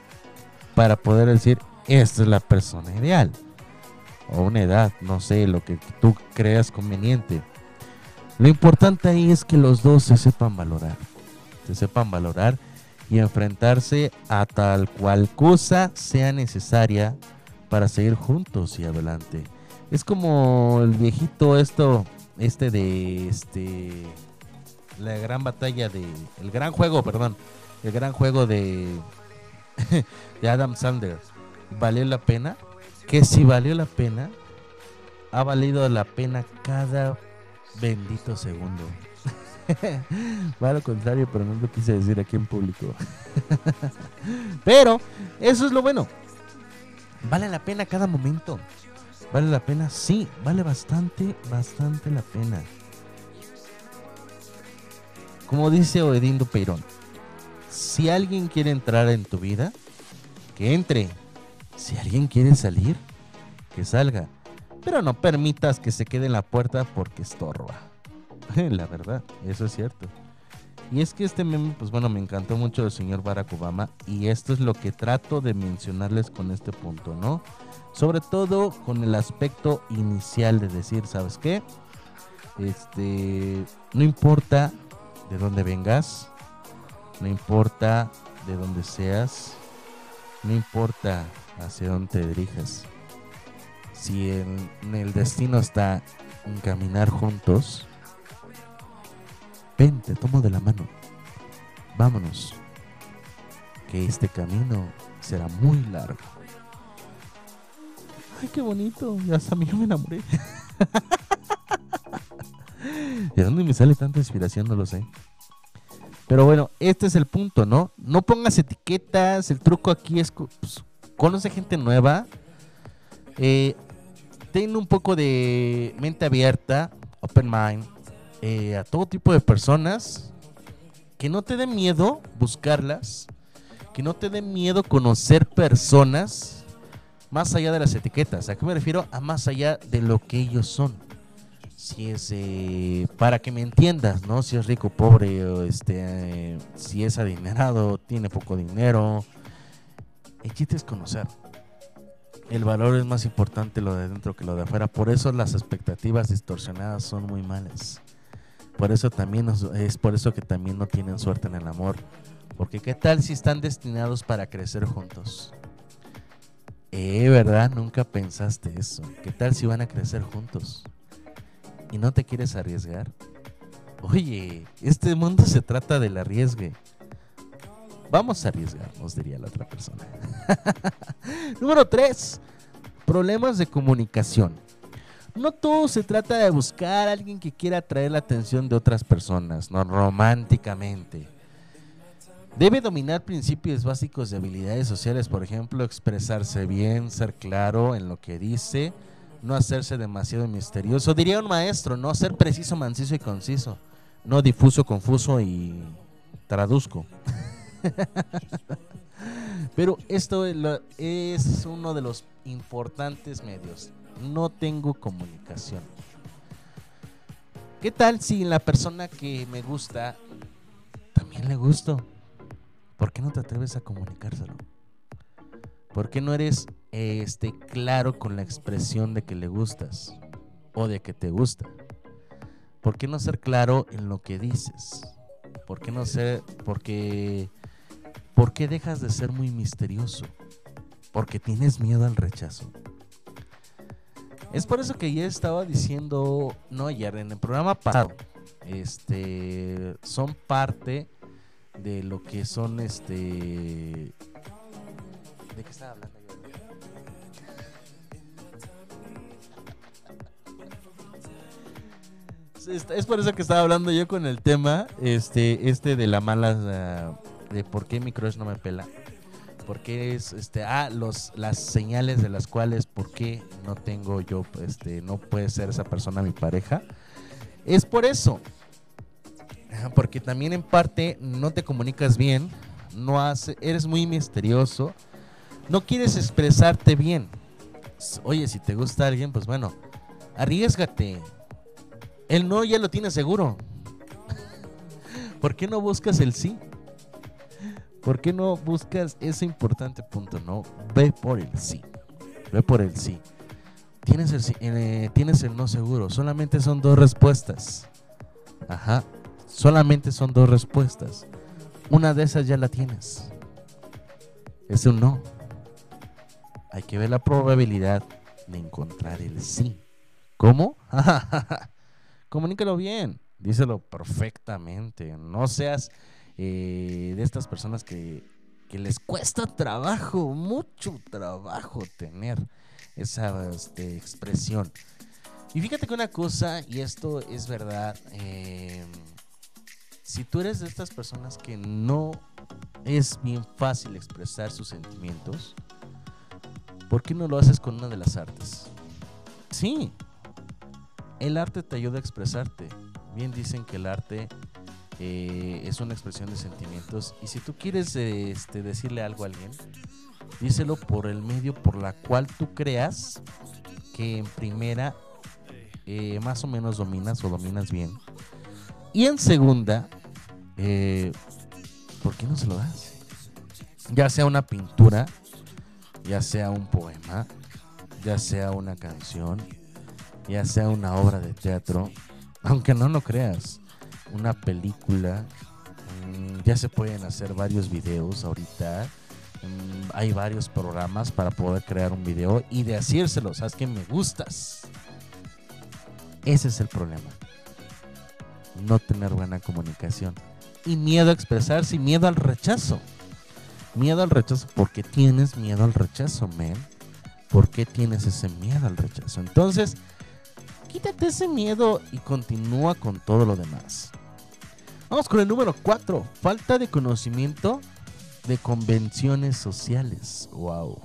para poder decir esta es la persona ideal o una edad, no sé, lo que tú creas conveniente. Lo importante ahí es que los dos se sepan valorar, se sepan valorar y enfrentarse a tal cual cosa sea necesaria para seguir juntos y adelante. Es como el viejito esto, este de este la gran batalla de el gran juego, perdón, el gran juego de de Adam Sandler. ¿Valió la pena? Que si valió la pena, ha valido la pena cada bendito segundo. Va a lo contrario, pero no lo quise decir aquí en público. pero eso es lo bueno. Vale la pena cada momento. Vale la pena, sí, vale bastante, bastante la pena. Como dice Oedindo Peirón, si alguien quiere entrar en tu vida, que entre. Si alguien quiere salir, que salga. Pero no permitas que se quede en la puerta porque estorba. La verdad, eso es cierto. Y es que este meme, pues bueno, me encantó mucho del señor Barack Obama. Y esto es lo que trato de mencionarles con este punto, ¿no? Sobre todo con el aspecto inicial de decir, ¿sabes qué? Este, no importa de dónde vengas, no importa de dónde seas, no importa hacia dónde te dirijas. Si en, en el destino está caminar juntos, ven, te tomo de la mano. Vámonos. Que este camino será muy largo. Ay, qué bonito. Ya hasta a mí me enamoré. ¿De dónde me sale tanta inspiración? No lo sé. Pero bueno, este es el punto, ¿no? No pongas etiquetas. El truco aquí es pues, conoce gente nueva. Eh, ten un poco de mente abierta, open mind, eh, a todo tipo de personas. Que no te dé miedo buscarlas. Que no te dé miedo conocer personas más allá de las etiquetas. ¿A qué me refiero? A más allá de lo que ellos son. Si es eh, para que me entiendas, ¿no? Si es rico, pobre, o este, eh, si es adinerado, tiene poco dinero. El chiste es conocer. El valor es más importante lo de dentro que lo de afuera. Por eso las expectativas distorsionadas son muy malas. Por eso también es por eso que también no tienen suerte en el amor. Porque qué tal si están destinados para crecer juntos. Eh, ¿verdad? Nunca pensaste eso. ¿Qué tal si van a crecer juntos? ¿Y no te quieres arriesgar? Oye, este mundo se trata del arriesgue. Vamos a arriesgarnos, diría la otra persona. Número 3. Problemas de comunicación. No todo se trata de buscar a alguien que quiera atraer la atención de otras personas, no románticamente. Debe dominar principios básicos de habilidades sociales, por ejemplo, expresarse bien, ser claro en lo que dice, no hacerse demasiado misterioso. Diría un maestro, no ser preciso, mancizo y conciso, no difuso, confuso y traduzco. Pero esto es uno de los importantes medios. No tengo comunicación. ¿Qué tal si la persona que me gusta también le gusto? ¿Por qué no te atreves a comunicárselo? ¿Por qué no eres este claro con la expresión de que le gustas o de que te gusta? ¿Por qué no ser claro en lo que dices? ¿Por qué no ser porque ¿Por qué dejas de ser muy misterioso? Porque tienes miedo al rechazo. Es por eso que ya estaba diciendo, no ayer, en el programa pasado, este, son parte de lo que son, este, ¿de qué estaba hablando? Es, por eso que estaba hablando yo con el tema, este, este de la mala, de por qué mi crush no me pela. ¿Por qué es, este, ah, los, las señales de las cuales, por qué no tengo yo, este, no puede ser esa persona mi pareja? Es por eso. Porque también en parte no te comunicas bien, no eres muy misterioso, no quieres expresarte bien. Oye, si te gusta alguien, pues bueno, arriesgate. El no ya lo tienes seguro. ¿Por qué no buscas el sí? ¿Por qué no buscas ese importante punto? No, ve por el sí. Ve por el sí. Tienes el, eh, tienes el no seguro. Solamente son dos respuestas. Ajá. Solamente son dos respuestas. Una de esas ya la tienes. Es un no. Hay que ver la probabilidad de encontrar el sí. ¿Cómo? Comunícalo bien. Díselo perfectamente. No seas eh, de estas personas que, que les cuesta trabajo, mucho trabajo tener esa este, expresión. Y fíjate que una cosa, y esto es verdad, eh, si tú eres de estas personas que no es bien fácil expresar sus sentimientos, ¿por qué no lo haces con una de las artes? Sí, el arte te ayuda a expresarte. Bien dicen que el arte eh, es una expresión de sentimientos y si tú quieres este, decirle algo a alguien, díselo por el medio por la cual tú creas que en primera eh, más o menos dominas o dominas bien. Y en segunda, eh, ¿por qué no se lo das? Ya sea una pintura, ya sea un poema, ya sea una canción, ya sea una obra de teatro, aunque no lo creas, una película, mm, ya se pueden hacer varios videos ahorita. mm, Hay varios programas para poder crear un video y decírselo, sabes que me gustas. Ese es el problema. No tener buena comunicación. Y miedo a expresarse y miedo al rechazo. Miedo al rechazo porque tienes miedo al rechazo, men. ¿Por qué tienes ese miedo al rechazo? Entonces, quítate ese miedo y continúa con todo lo demás. Vamos con el número 4. Falta de conocimiento de convenciones sociales. Wow.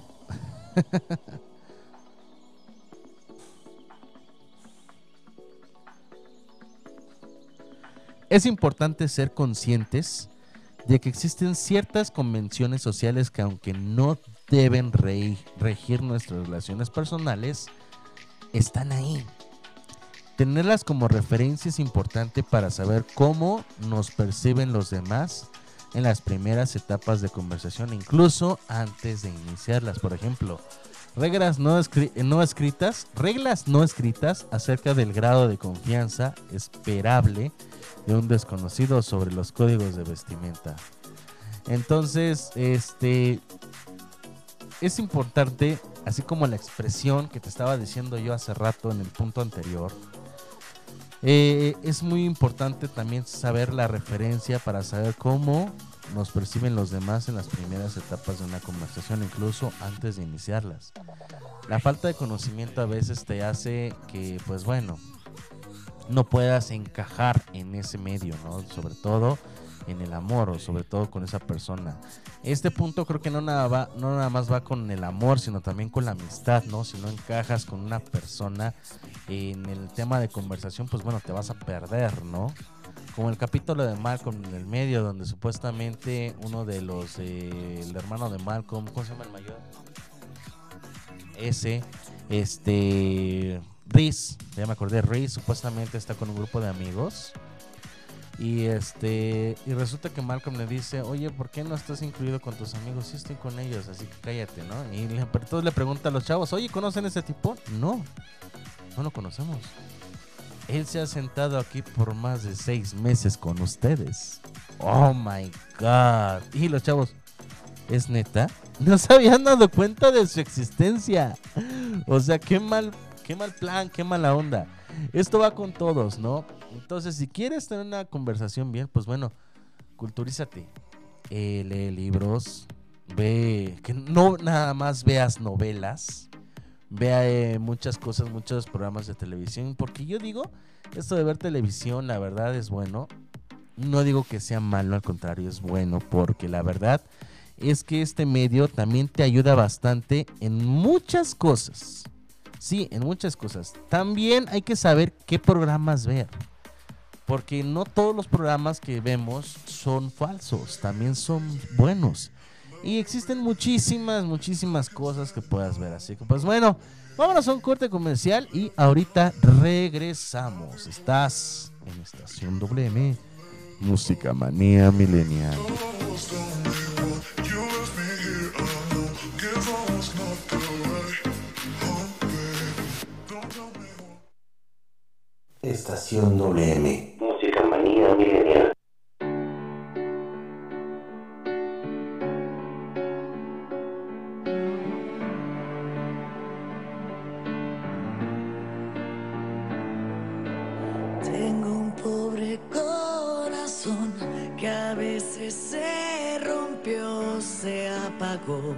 es importante ser conscientes de que existen ciertas convenciones sociales que aunque no deben regir nuestras relaciones personales, están ahí. Tenerlas como referencia es importante para saber cómo nos perciben los demás en las primeras etapas de conversación, incluso antes de iniciarlas. Por ejemplo, reglas no, no escritas, reglas no escritas acerca del grado de confianza esperable de un desconocido sobre los códigos de vestimenta. Entonces, este es importante, así como la expresión que te estaba diciendo yo hace rato en el punto anterior, eh, es muy importante también saber la referencia para saber cómo nos perciben los demás en las primeras etapas de una conversación, incluso antes de iniciarlas. La falta de conocimiento a veces te hace que, pues bueno, no puedas encajar en ese medio, ¿no? Sobre todo en el amor o sobre todo con esa persona. Este punto creo que no nada, va, no nada más va con el amor, sino también con la amistad, ¿no? Si no encajas con una persona en el tema de conversación, pues bueno, te vas a perder, ¿no? como el capítulo de Malcolm en el medio, donde supuestamente uno de los, eh, el hermano de Malcolm, ¿cómo se llama el mayor? Ese, este, Reese, ya me acordé, Reese supuestamente está con un grupo de amigos. Y este y resulta que Malcolm le dice, oye, ¿por qué no estás incluido con tus amigos? Sí estoy con ellos, así que cállate, ¿no? Y le, entonces le pregunta a los chavos, oye, ¿conocen ese tipo? No, no lo conocemos. Él se ha sentado aquí por más de seis meses con ustedes. Oh my god. Y los chavos, ¿es neta? No se habían dado cuenta de su existencia. O sea, qué mal, qué mal plan, qué mala onda. Esto va con todos, ¿no? Entonces, si quieres tener una conversación bien, pues bueno, culturízate. Eh, lee libros, ve, que no nada más veas novelas, vea eh, muchas cosas, muchos programas de televisión, porque yo digo, esto de ver televisión, la verdad es bueno. No digo que sea malo, al contrario, es bueno, porque la verdad es que este medio también te ayuda bastante en muchas cosas. Sí, en muchas cosas. También hay que saber qué programas ver. Porque no todos los programas que vemos son falsos, también son buenos. Y existen muchísimas, muchísimas cosas que puedas ver. Así que pues bueno, vámonos a un corte comercial y ahorita regresamos. Estás en Estación WM, Música Manía Milenial. Estación WM. Música manía milenial. Tengo un pobre corazón que a veces se rompió, se apagó,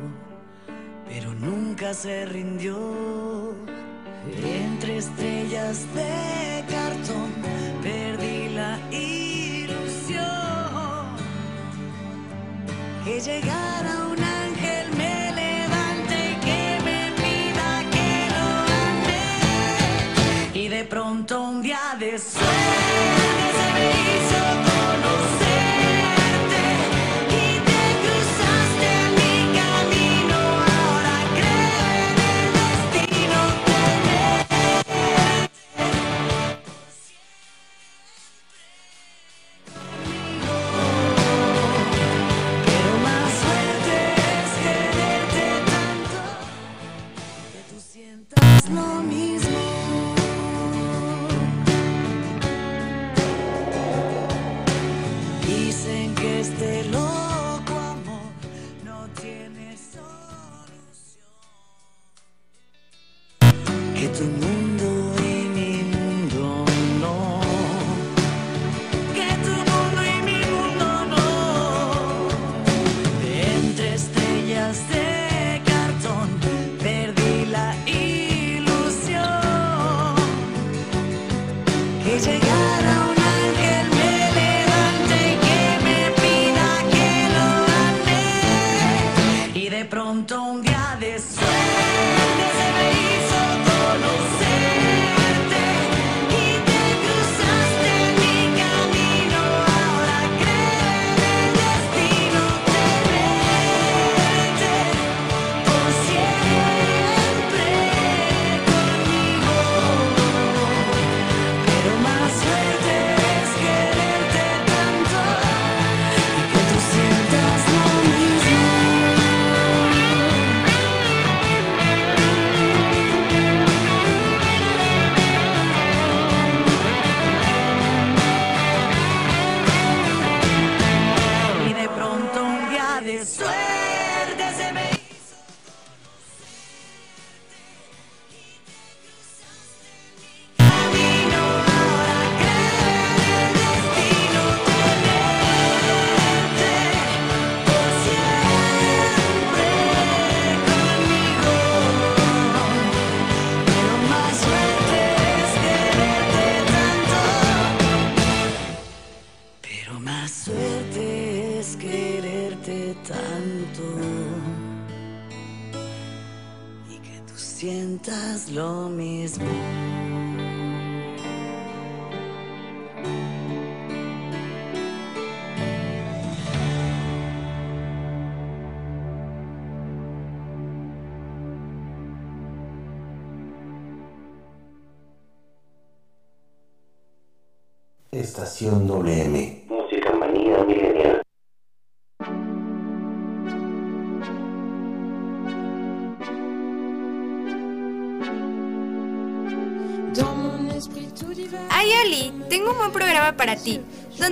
pero nunca se rindió. Entre estrellas de que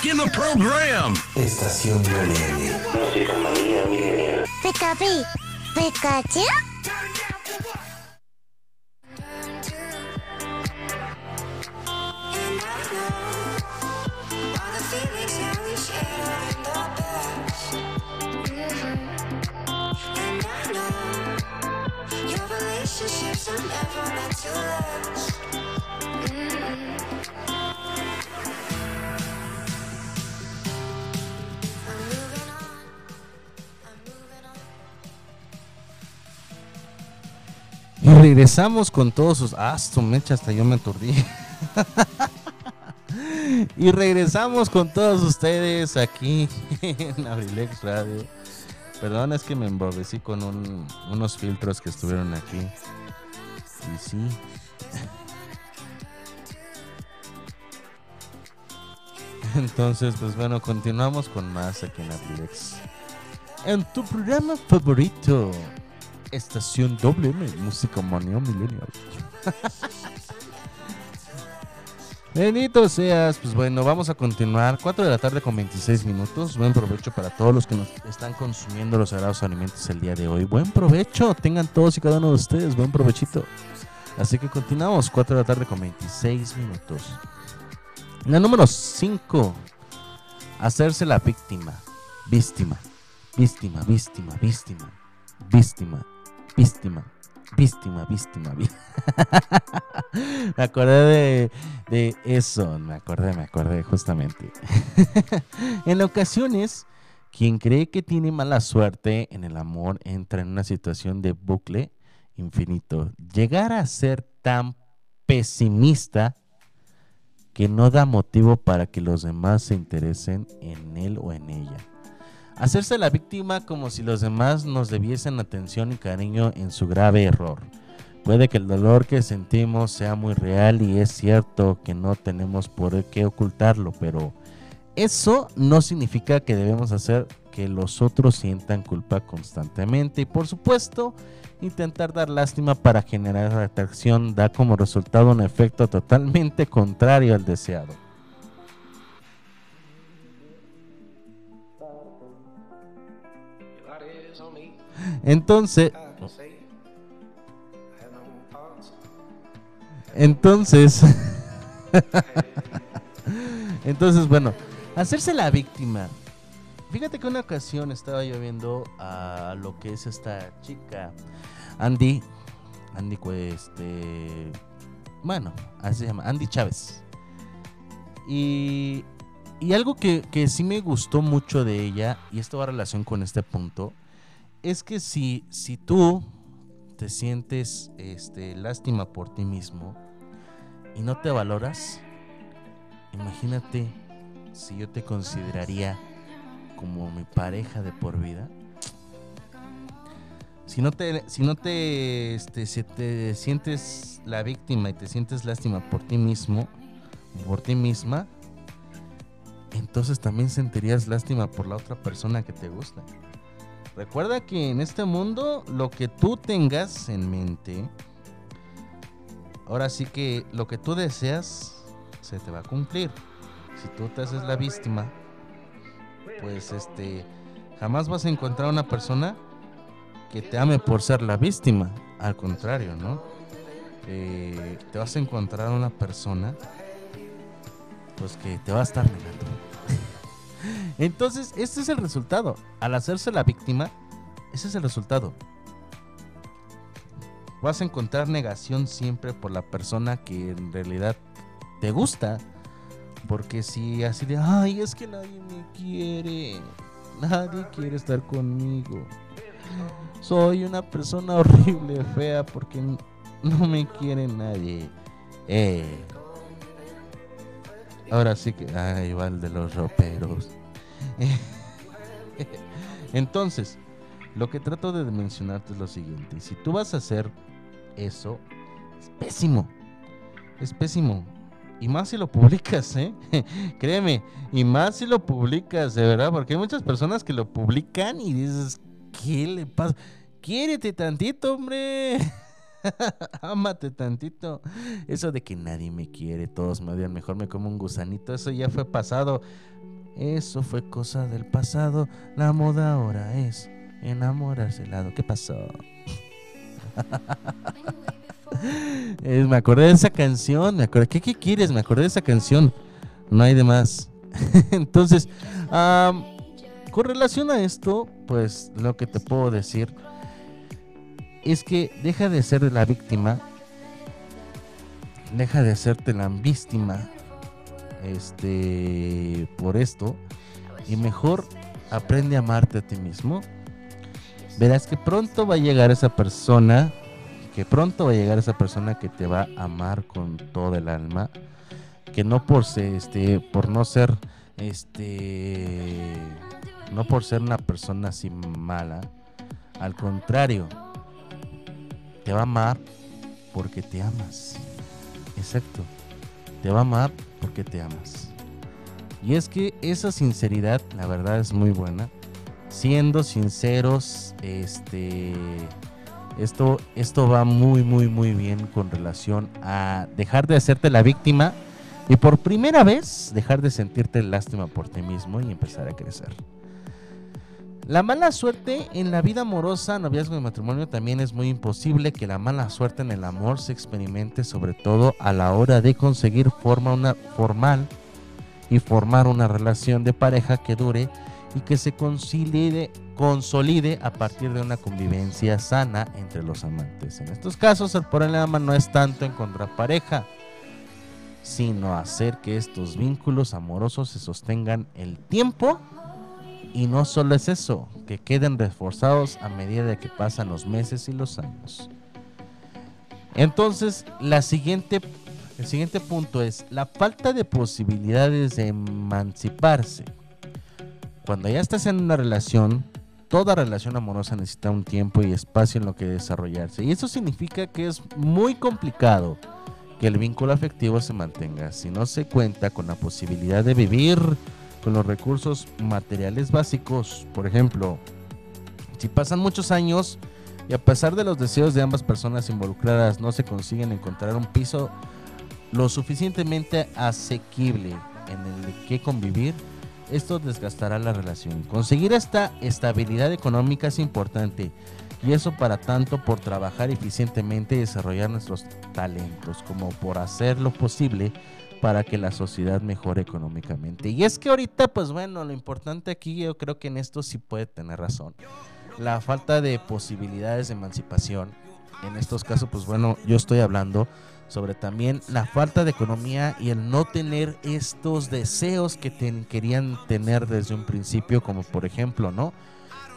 Back in the program. Estación WM. Música manía milenial. Pika Pi, Pikachu. Relationships are never meant to last. Mm-mm. Regresamos con todos sus. Ah, su mecha, hasta yo me aturdí. y regresamos con todos ustedes aquí en Abrilex Radio. Perdón, es que me emborrecí con un- unos filtros que estuvieron aquí. Y sí. Entonces, pues bueno, continuamos con más aquí en Abrilex. En tu programa favorito, Estación WM, Música Manía Millennial. Bendito seas, pues bueno, vamos a continuar. 4 de la tarde con 26 minutos. Buen provecho para todos los que nos están consumiendo los sagrados alimentos el día de hoy. Buen provecho, tengan todos y cada uno de ustedes, buen provechito. Así que continuamos, 4 de la tarde con 26 minutos. La número 5, hacerse la víctima. Víctima, víctima, víctima, víctima, víctima, víctima, víctima, víctima. ví- me acordé de, de eso, me acordé, me acordé justamente. en ocasiones, quien cree que tiene mala suerte en el amor entra en una situación de bucle infinito. Llegar a ser tan pesimista que no da motivo para que los demás se interesen en él o en ella. Hacerse la víctima como si los demás nos debiesen atención y cariño en su grave error. Puede que el dolor que sentimos sea muy real y es cierto que no tenemos por qué ocultarlo, pero eso no significa que debemos hacer que los otros sientan culpa constantemente y por supuesto intentar dar lástima para generar atracción da como resultado un efecto totalmente contrario al deseado. Entonces, entonces, entonces, bueno, hacerse la víctima. Fíjate que una ocasión estaba yo viendo a lo que es esta chica, Andy, Andy, pues, este, bueno, así se llama, Andy Chávez. Y, y algo que, que sí me gustó mucho de ella, y esto va a relación con este punto, es que si, si tú te sientes este, lástima por ti mismo y no te valoras, imagínate si yo te consideraría como mi pareja de por vida. Si no te, si no te, este, si te sientes la víctima y te sientes lástima por ti mismo, por ti misma, entonces también sentirías lástima por la otra persona que te gusta. Recuerda que en este mundo lo que tú tengas en mente, ahora sí que lo que tú deseas se te va a cumplir. Si tú te haces la víctima, pues este jamás vas a encontrar una persona que te ame por ser la víctima. Al contrario, ¿no? Eh, te vas a encontrar una persona pues que te va a estar negando. Entonces, este es el resultado. Al hacerse la víctima, ese es el resultado. Vas a encontrar negación siempre por la persona que en realidad te gusta. Porque si así de, ay, es que nadie me quiere, nadie quiere estar conmigo. Soy una persona horrible, fea, porque no me quiere nadie. Eh. Ahora sí que, ay, va el de los roperos. Entonces, lo que trato de mencionarte es lo siguiente. Si tú vas a hacer eso, es pésimo. Es pésimo. Y más si lo publicas, ¿eh? Créeme. Y más si lo publicas, de verdad. Porque hay muchas personas que lo publican y dices, ¿qué le pasa? Quiérete tantito, hombre. Ámate tantito. Eso de que nadie me quiere, todos me odian, mejor me como un gusanito. Eso ya fue pasado. Eso fue cosa del pasado. La moda ahora es enamorarse del lado. ¿Qué pasó? Me acordé de esa canción. Me acordé. ¿Qué, quieres? Me acordé de esa canción. No hay de más. Entonces, am, con relación a esto, pues lo que te puedo decir es que deja de ser la víctima. Deja de hacerte la víctima. Este. Por esto. Y mejor aprende a amarte a ti mismo. Verás que pronto va a llegar esa persona. Que pronto va a llegar esa persona que te va a amar con todo el alma. Que no por ser, este, por no ser, este, no por ser una persona así mala. Al contrario, te va a amar porque te amas. Exacto. Te va a amar porque te amas. Y es que esa sinceridad, la verdad, es muy buena. Siendo sinceros, este. Esto, esto va muy, muy, muy bien con relación a dejar de hacerte la víctima y por primera vez dejar de sentirte lástima por ti mismo y empezar a crecer. La mala suerte en la vida amorosa, noviazgo y matrimonio también es muy imposible que la mala suerte en el amor se experimente sobre todo a la hora de conseguir forma una, formal y formar una relación de pareja que dure y que se consolide, consolide a partir de una convivencia sana entre los amantes. En estos casos el problema no es tanto encontrar pareja, sino hacer que estos vínculos amorosos se sostengan el tiempo y no solo es eso, que queden reforzados a medida de que pasan los meses y los años. Entonces, la siguiente, el siguiente punto es la falta de posibilidades de emanciparse. Cuando ya estás en una relación, toda relación amorosa necesita un tiempo y espacio en lo que desarrollarse. Y eso significa que es muy complicado que el vínculo afectivo se mantenga si no se cuenta con la posibilidad de vivir con los recursos materiales básicos. Por ejemplo, si pasan muchos años y a pesar de los deseos de ambas personas involucradas no se consiguen encontrar un piso lo suficientemente asequible en el que convivir, esto desgastará la relación. Conseguir esta estabilidad económica es importante y eso para tanto por trabajar eficientemente y desarrollar nuestros talentos como por hacer lo posible para que la sociedad mejore económicamente. Y es que ahorita, pues bueno, lo importante aquí yo creo que en esto sí puede tener razón. La falta de posibilidades de emancipación. En estos casos, pues bueno, yo estoy hablando sobre también la falta de economía y el no tener estos deseos que ten- querían tener desde un principio, como por ejemplo, ¿no?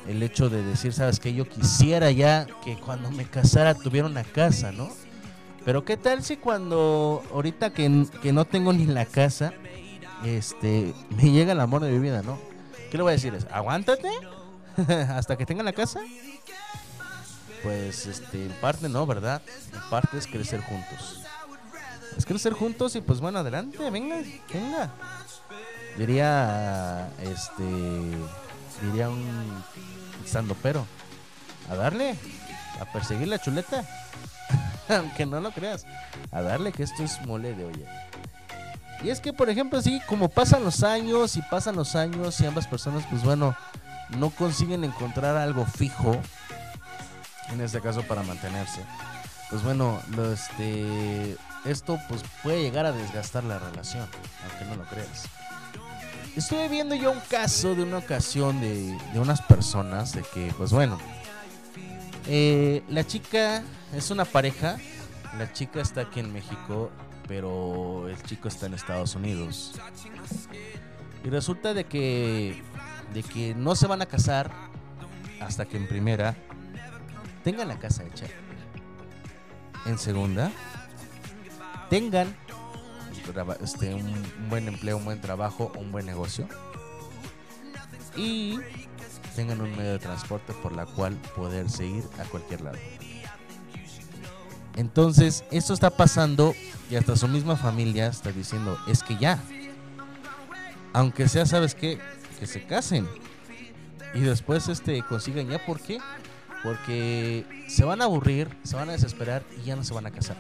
El hecho de decir, sabes que yo quisiera ya que cuando me casara tuviera una casa, ¿no? Pero qué tal si cuando ahorita que, que no tengo ni la casa, este, me llega el amor de mi vida, ¿no? ¿Qué le voy a decir? Es, aguántate hasta que tenga la casa. Pues, este, en parte no, ¿verdad? En parte es crecer juntos. Es crecer juntos y pues bueno, adelante, venga, venga. Diría, este, diría un estando pero, a darle, a perseguir la chuleta. Aunque no lo creas, a darle que esto es mole de olla. Y es que, por ejemplo, así como pasan los años y pasan los años y ambas personas, pues bueno, no consiguen encontrar algo fijo, en este caso para mantenerse. Pues bueno, lo, este, esto pues puede llegar a desgastar la relación, aunque no lo creas. Estuve viendo yo un caso de una ocasión de, de unas personas de que, pues bueno, eh, la chica es una pareja, la chica está aquí en México pero el chico está en Estados Unidos. Y resulta de que de que no se van a casar hasta que en primera tengan la casa hecha. En segunda, tengan este, un, un buen empleo, un buen trabajo, un buen negocio. Y tengan un medio de transporte por la cual poderse ir a cualquier lado. Entonces, esto está pasando y hasta su misma familia está diciendo, es que ya, aunque sea, ¿sabes qué? Que se casen. Y después este consigan ya, ¿por qué? Porque se van a aburrir, se van a desesperar y ya no se van a casar.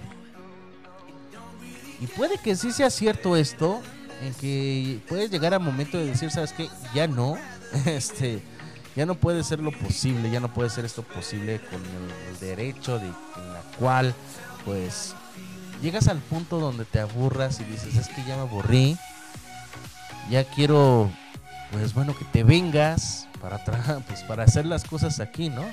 Y puede que sí sea cierto esto, en que puedes llegar al momento de decir, ¿sabes qué? Ya no, este, ya no puede ser lo posible, ya no puede ser esto posible con el, el derecho de cual, pues, llegas al punto donde te aburras y dices, es que ya me aburrí, ya quiero, pues bueno, que te vengas para, pues, para hacer las cosas aquí, ¿no?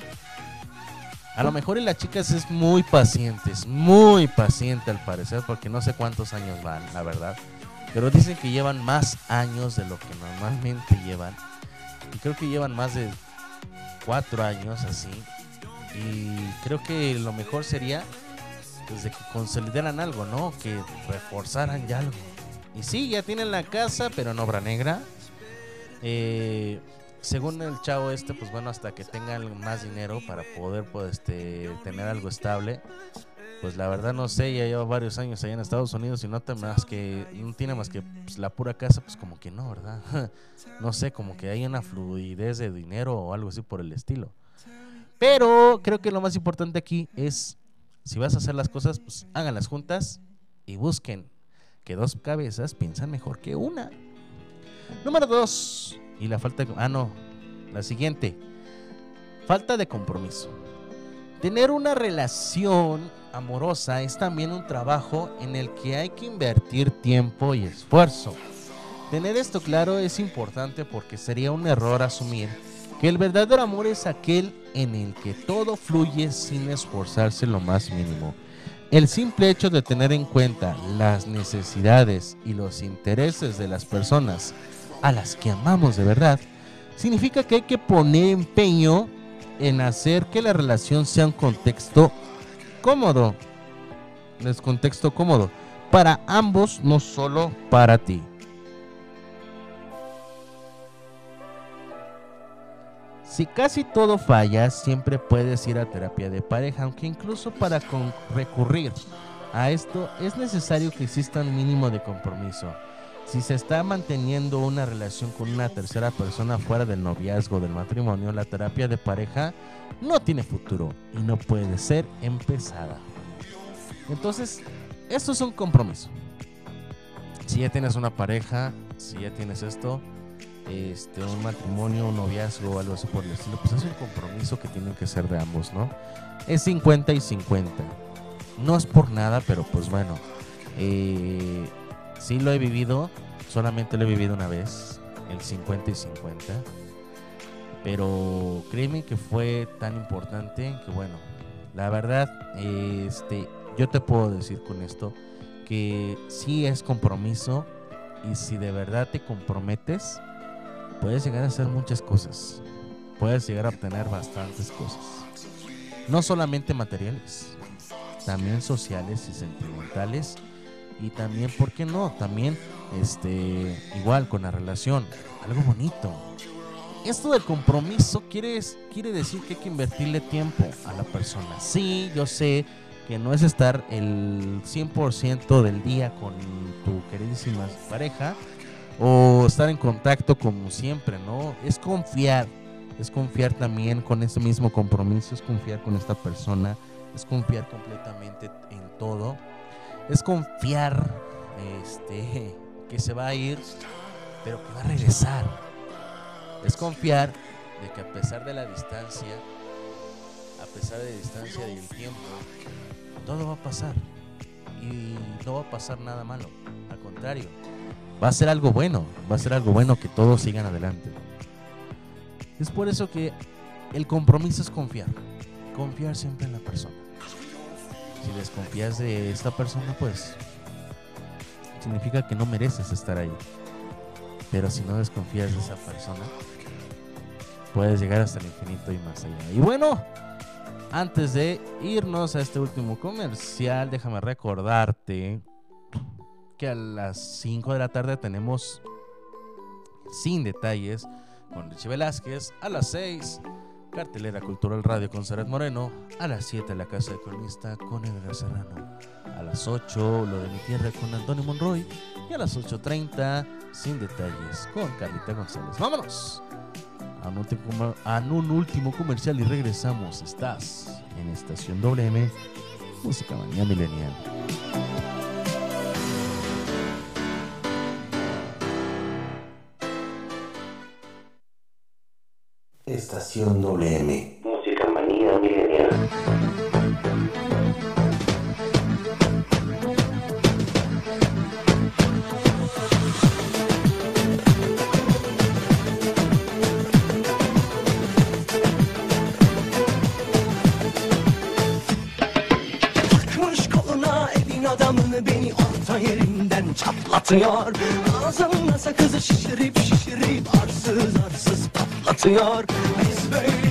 A lo mejor y la chica sí es muy paciente, es muy paciente al parecer, porque no sé cuántos años van, la verdad. Pero dicen que llevan más años de lo que normalmente llevan. Y creo que llevan más de cuatro años así. Y creo que lo mejor sería desde que consolidaran algo, ¿no? Que reforzaran ya algo. Y sí, ya tienen la casa, pero en obra negra. Eh, según el chavo este, pues bueno, hasta que tengan más dinero para poder pues, este, tener algo estable. Pues la verdad no sé, ya lleva varios años allá en Estados Unidos y no, te más que, no tiene más que pues, la pura casa, pues como que no, ¿verdad? no sé, como que hay una fluidez de dinero o algo así por el estilo. Pero creo que lo más importante aquí es, si vas a hacer las cosas, pues háganlas juntas y busquen que dos cabezas piensan mejor que una. Número dos, y la falta de... Ah, no, la siguiente. Falta de compromiso. Tener una relación amorosa es también un trabajo en el que hay que invertir tiempo y esfuerzo. Tener esto claro es importante porque sería un error asumir que el verdadero amor es aquel en el que todo fluye sin esforzarse lo más mínimo. El simple hecho de tener en cuenta las necesidades y los intereses de las personas a las que amamos de verdad significa que hay que poner empeño en hacer que la relación sea un contexto cómodo. Es contexto cómodo para ambos, no solo para ti. Si casi todo falla, siempre puedes ir a terapia de pareja, aunque incluso para con- recurrir a esto es necesario que exista un mínimo de compromiso. Si se está manteniendo una relación con una tercera persona fuera del noviazgo del matrimonio, la terapia de pareja no tiene futuro y no puede ser empezada. Entonces, esto es un compromiso. Si ya tienes una pareja, si ya tienes esto, este, un matrimonio, un noviazgo o algo así por el estilo, pues es un compromiso que tienen que ser de ambos, ¿no? Es 50 y 50. No es por nada, pero pues bueno, eh, sí lo he vivido, solamente lo he vivido una vez, el 50 y 50. Pero créeme que fue tan importante que bueno, la verdad, este, yo te puedo decir con esto que sí es compromiso y si de verdad te comprometes, puedes llegar a hacer muchas cosas. Puedes llegar a obtener bastantes cosas. No solamente materiales, también sociales y sentimentales. Y también, ¿por qué no? También, este, igual con la relación, algo bonito. Esto del compromiso quiere, quiere decir que hay que invertirle tiempo a la persona. Sí, yo sé que no es estar el 100% del día con tu queridísima pareja o estar en contacto como siempre, ¿no? Es confiar, es confiar también con ese mismo compromiso, es confiar con esta persona, es confiar completamente en todo, es confiar este, que se va a ir, pero que va a regresar. Es confiar de que a pesar de la distancia, a pesar de la distancia del tiempo, todo va a pasar. Y no va a pasar nada malo. Al contrario, va a ser algo bueno. Va a ser algo bueno que todos sigan adelante. Es por eso que el compromiso es confiar. Confiar siempre en la persona. Si desconfías de esta persona, pues significa que no mereces estar ahí. Pero si no desconfías de esa persona, puedes llegar hasta el infinito y más allá. Y bueno, antes de irnos a este último comercial, déjame recordarte a las 5 de la tarde tenemos sin detalles con Richie Velázquez. A las 6, cartelera Cultural Radio con Seret Moreno. A las 7, la casa de cronista con Edgar Serrano. A las 8, lo de mi tierra con Antonio Monroy. Y a las 8.30, sin detalles con Carlita González. ¡Vámonos! A un, último, comercial y regresamos. Estás en Estación WM, Música Manía Milenial. Estación WM. Música manía milenial. Takmış koluna evin adamını beni orta yerinden çatlatıyor Ağzımda sakızı şişirip şişirip patlatıyor Biz böyle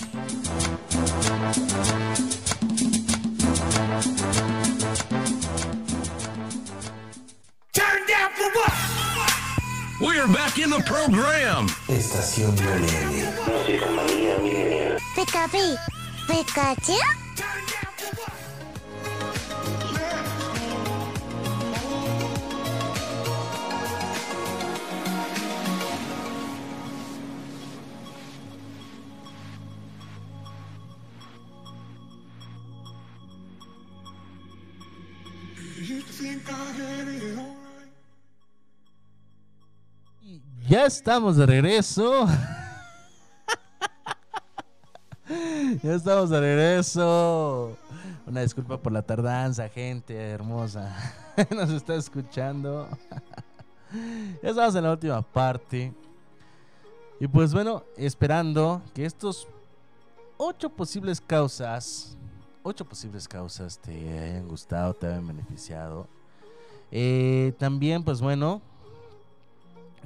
We're back in the program. Estación WM. Música manía milenial. Pika Ya estamos de regreso. ya estamos de regreso. Una disculpa por la tardanza, gente hermosa. Nos está escuchando. ya estamos en la última parte. Y pues bueno, esperando que estos ocho posibles causas, ocho posibles causas te hayan gustado, te hayan beneficiado. Eh, también, pues bueno,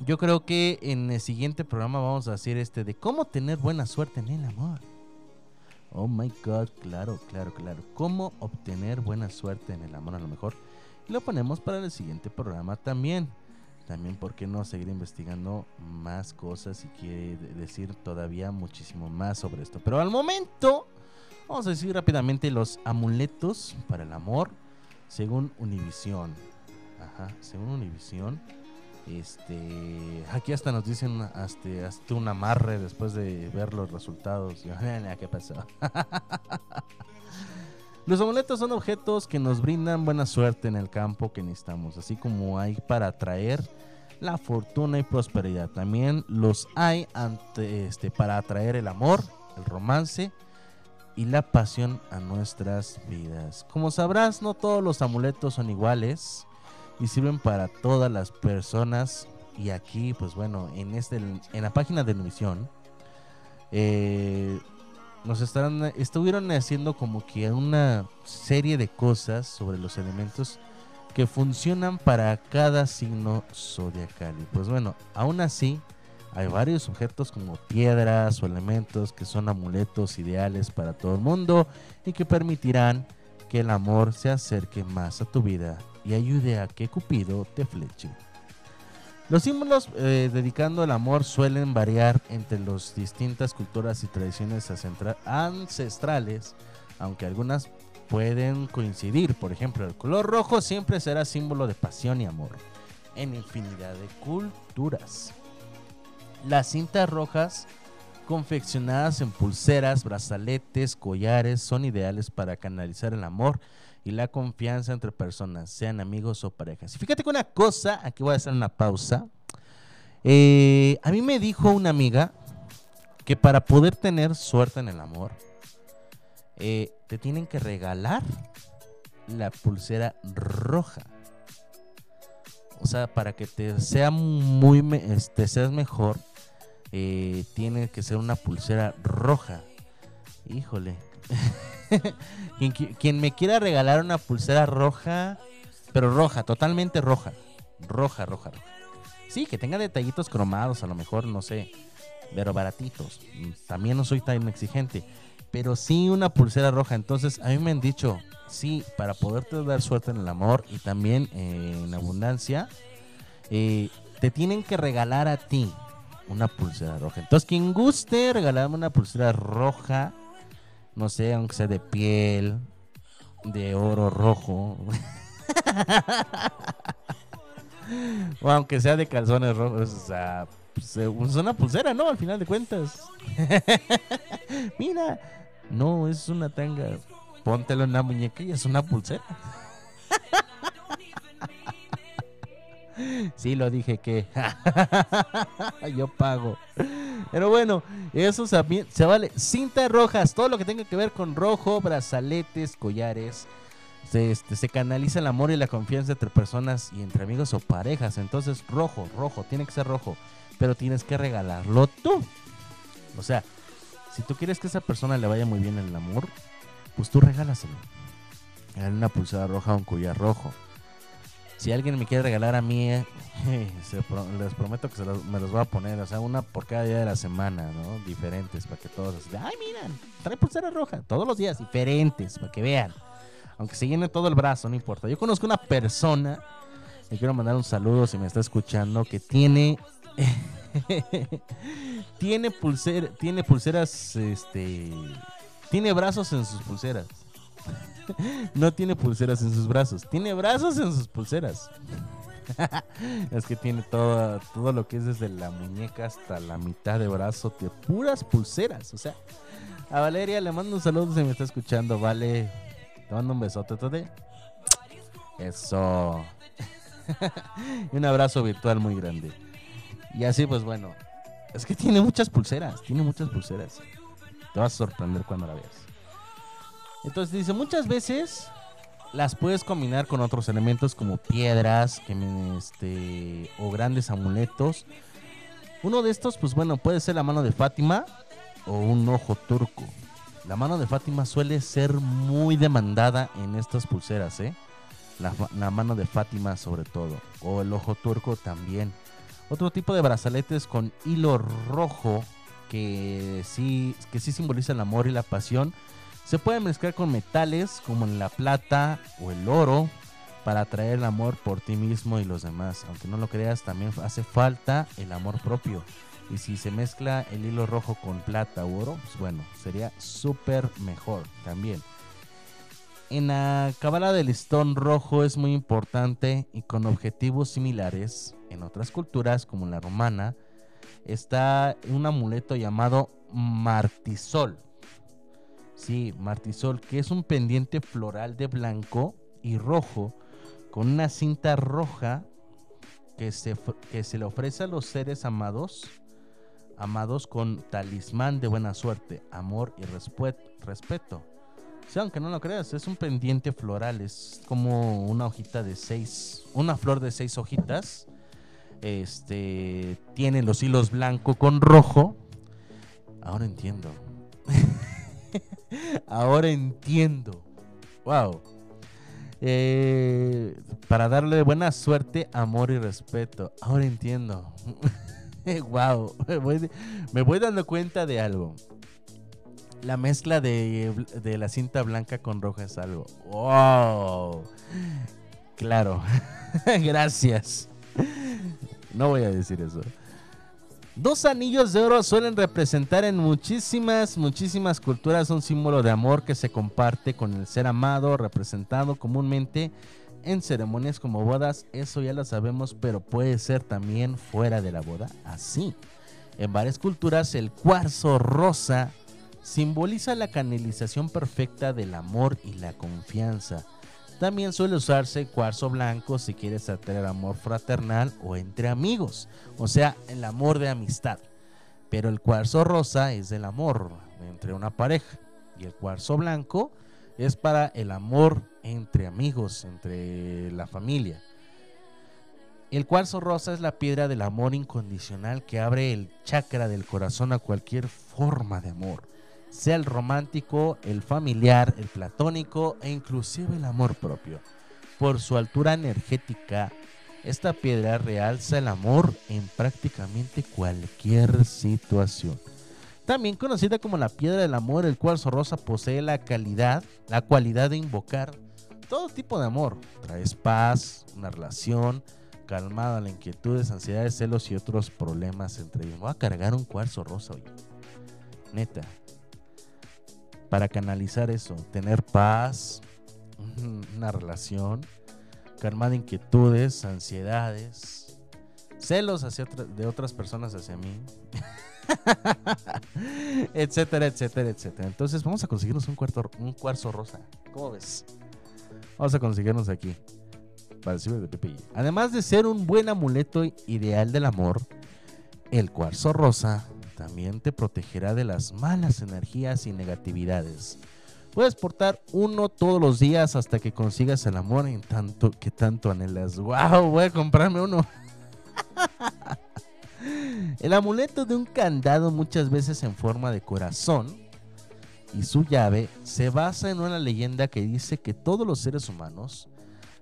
yo creo que en el siguiente programa vamos a hacer este de cómo tener buena suerte en el amor. Oh my god, claro, claro, claro. Cómo obtener buena suerte en el amor a lo mejor. Y lo ponemos para el siguiente programa también. También, ¿por qué no seguir investigando más cosas y quiere decir todavía muchísimo más sobre esto? Pero al momento, vamos a decir rápidamente los amuletos para el amor según Univisión. Ajá, según Univisión. Este, aquí hasta nos dicen hasta, hasta un amarre después de ver los resultados. ¿Qué pasó? Los amuletos son objetos que nos brindan buena suerte en el campo que necesitamos, así como hay para atraer la fortuna y prosperidad. También los hay este, para atraer el amor, el romance y la pasión a nuestras vidas. Como sabrás, no todos los amuletos son iguales y sirven para todas las personas. Y aquí, pues bueno, en, este, en la página de Misión, eh, nos estarán, estuvieron haciendo como que una serie de cosas sobre los elementos que funcionan para cada signo zodiacal. Y pues bueno, aún así, hay varios objetos como piedras o elementos que son amuletos ideales para todo el mundo y que permitirán que el amor se acerque más a tu vida y ayude a que Cupido te fleche. Los símbolos eh, dedicando al amor suelen variar entre las distintas culturas y tradiciones ancestrales, aunque algunas pueden coincidir. Por ejemplo, el color rojo siempre será símbolo de pasión y amor en infinidad de culturas. Las cintas rojas confeccionadas en pulseras, brazaletes, collares son ideales para canalizar el amor y la confianza entre personas, sean amigos o parejas. Y fíjate que una cosa, aquí voy a hacer una pausa. Eh, a mí me dijo una amiga que para poder tener suerte en el amor, eh, te tienen que regalar la pulsera roja. O sea, para que te sea muy, este, seas mejor, eh, tiene que ser una pulsera roja. Híjole. quien, me quiera regalar una pulsera roja, pero roja, totalmente roja. Roja, roja, roja. Sí, que tenga detallitos cromados, a lo mejor, no sé, pero baratitos. También no soy tan exigente, pero sí una pulsera roja. Entonces, a mí me han dicho, sí, para poderte dar suerte en el amor y también eh, en abundancia, eh, te tienen que regalar a ti una pulsera roja. Entonces, quien guste regalarme una pulsera roja, no sé, aunque sea de piel, de oro rojo. o aunque sea de calzones rojos, o sea, pues, eh, es una pulsera, ¿no? Al final de cuentas. Mira, no, es una tanga. Póntelo en la muñeca y es una pulsera. Sí, lo dije que yo pago. Pero bueno, eso se, se vale. Cintas rojas, todo lo que tenga que ver con rojo, brazaletes, collares. Se, este, se canaliza el amor y la confianza entre personas y entre amigos o parejas. Entonces, rojo, rojo, tiene que ser rojo. Pero tienes que regalarlo tú. O sea, si tú quieres que a esa persona le vaya muy bien en el amor, pues tú regálaselo. Una pulsera roja o un collar rojo. Si alguien me quiere regalar a mí, eh, les prometo que me los voy a poner, o sea, una por cada día de la semana, ¿no? Diferentes, para que todos, ay, miran, trae pulsera roja, todos los días, diferentes, para que vean. Aunque se llene todo el brazo, no importa. Yo conozco una persona, le quiero mandar un saludo si me está escuchando, que tiene... tiene, pulser, tiene pulseras, este... Tiene brazos en sus pulseras. No tiene pulseras en sus brazos, tiene brazos en sus pulseras. es que tiene todo, todo lo que es desde la muñeca hasta la mitad de brazo de puras pulseras. O sea, a Valeria le mando un saludo si me está escuchando. Vale, te mando un besote. Todo Eso. y un abrazo virtual muy grande. Y así, pues bueno. Es que tiene muchas pulseras. Tiene muchas pulseras. Te vas a sorprender cuando la veas. Entonces dice, muchas veces las puedes combinar con otros elementos como piedras que este, o grandes amuletos. Uno de estos, pues bueno, puede ser la mano de Fátima o un ojo turco. La mano de Fátima suele ser muy demandada en estas pulseras, ¿eh? La, la mano de Fátima sobre todo. O el ojo turco también. Otro tipo de brazaletes con hilo rojo que sí, que sí simboliza el amor y la pasión. Se pueden mezclar con metales como la plata o el oro para atraer el amor por ti mismo y los demás. Aunque no lo creas, también hace falta el amor propio. Y si se mezcla el hilo rojo con plata u oro, pues bueno, sería súper mejor también. En la cábala del listón rojo es muy importante y con objetivos similares en otras culturas como la romana está un amuleto llamado martisol. Sí, martisol, que es un pendiente floral de blanco y rojo con una cinta roja que se, que se le ofrece a los seres amados, amados con talismán de buena suerte, amor y respeto. Sí, aunque no lo creas, es un pendiente floral, es como una hojita de seis, una flor de seis hojitas. Este tiene los hilos blanco con rojo. Ahora entiendo. Ahora entiendo. Wow. Eh, para darle buena suerte, amor y respeto. Ahora entiendo. wow. Me voy, me voy dando cuenta de algo. La mezcla de, de la cinta blanca con roja es algo. ¡Wow! Claro. Gracias. No voy a decir eso. Dos anillos de oro suelen representar en muchísimas, muchísimas culturas un símbolo de amor que se comparte con el ser amado, representado comúnmente en ceremonias como bodas. Eso ya lo sabemos, pero puede ser también fuera de la boda. Así. En varias culturas el cuarzo rosa simboliza la canalización perfecta del amor y la confianza. También suele usarse cuarzo blanco si quieres atraer amor fraternal o entre amigos, o sea, el amor de amistad. Pero el cuarzo rosa es del amor entre una pareja y el cuarzo blanco es para el amor entre amigos, entre la familia. El cuarzo rosa es la piedra del amor incondicional que abre el chakra del corazón a cualquier forma de amor sea el romántico, el familiar, el platónico e inclusive el amor propio. Por su altura energética, esta piedra realza el amor en prácticamente cualquier situación. También conocida como la piedra del amor, el cuarzo rosa posee la calidad, la cualidad de invocar todo tipo de amor. Traes paz, una relación, calmada la inquietudes, ansiedades, celos y otros problemas entre ellos. Voy a cargar un cuarzo rosa hoy. Neta, para canalizar eso, tener paz, una relación, calmar inquietudes, ansiedades, celos hacia de otras personas hacia mí, etcétera, etcétera, etcétera. Entonces vamos a conseguirnos un, cuarto, un cuarzo rosa. ¿Cómo ves? Vamos a conseguirnos aquí. Para decirlo de Pepe. Además de ser un buen amuleto ideal del amor, el cuarzo rosa también te protegerá de las malas energías y negatividades. Puedes portar uno todos los días hasta que consigas el amor en tanto que tanto anhelas. ¡Wow! Voy a comprarme uno. el amuleto de un candado muchas veces en forma de corazón y su llave se basa en una leyenda que dice que todos los seres humanos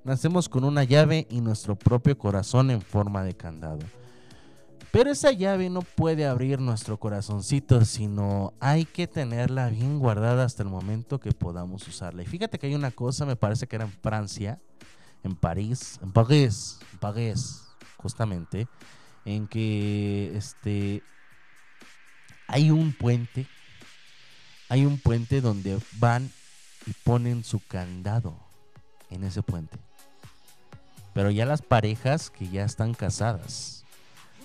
nacemos con una llave y nuestro propio corazón en forma de candado. Pero esa llave no puede abrir nuestro corazoncito, sino hay que tenerla bien guardada hasta el momento que podamos usarla. Y fíjate que hay una cosa, me parece que era en Francia, en París, en París, en París, justamente, en que este hay un puente, hay un puente donde van y ponen su candado en ese puente. Pero ya las parejas que ya están casadas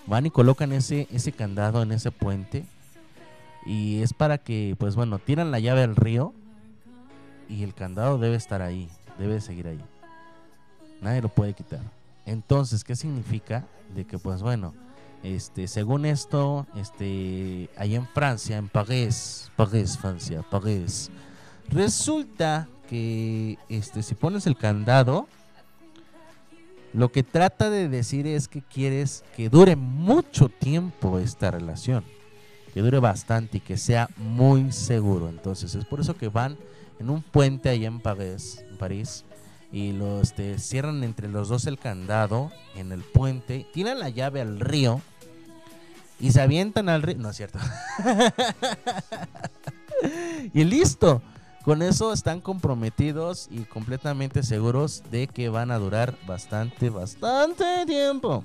van y colocan ese, ese candado en ese puente. Y es para que, pues bueno, tiran la llave al río y el candado debe estar ahí, debe seguir ahí. Nadie lo puede quitar. Entonces, ¿qué significa? De que, pues bueno, este, según esto, este, ahí en Francia, en París, París, Francia, París, resulta que, este, si pones el candado, lo que trata de decir es que quieres que dure mucho tiempo esta relación, que dure bastante y que sea muy seguro. Entonces, es por eso que van en un puente ahí en París, en París y los este, cierran entre los dos el candado en el puente, tiran la llave al río y se avientan al río. No es cierto. y listo. Con eso están comprometidos y completamente seguros de que van a durar bastante, bastante tiempo.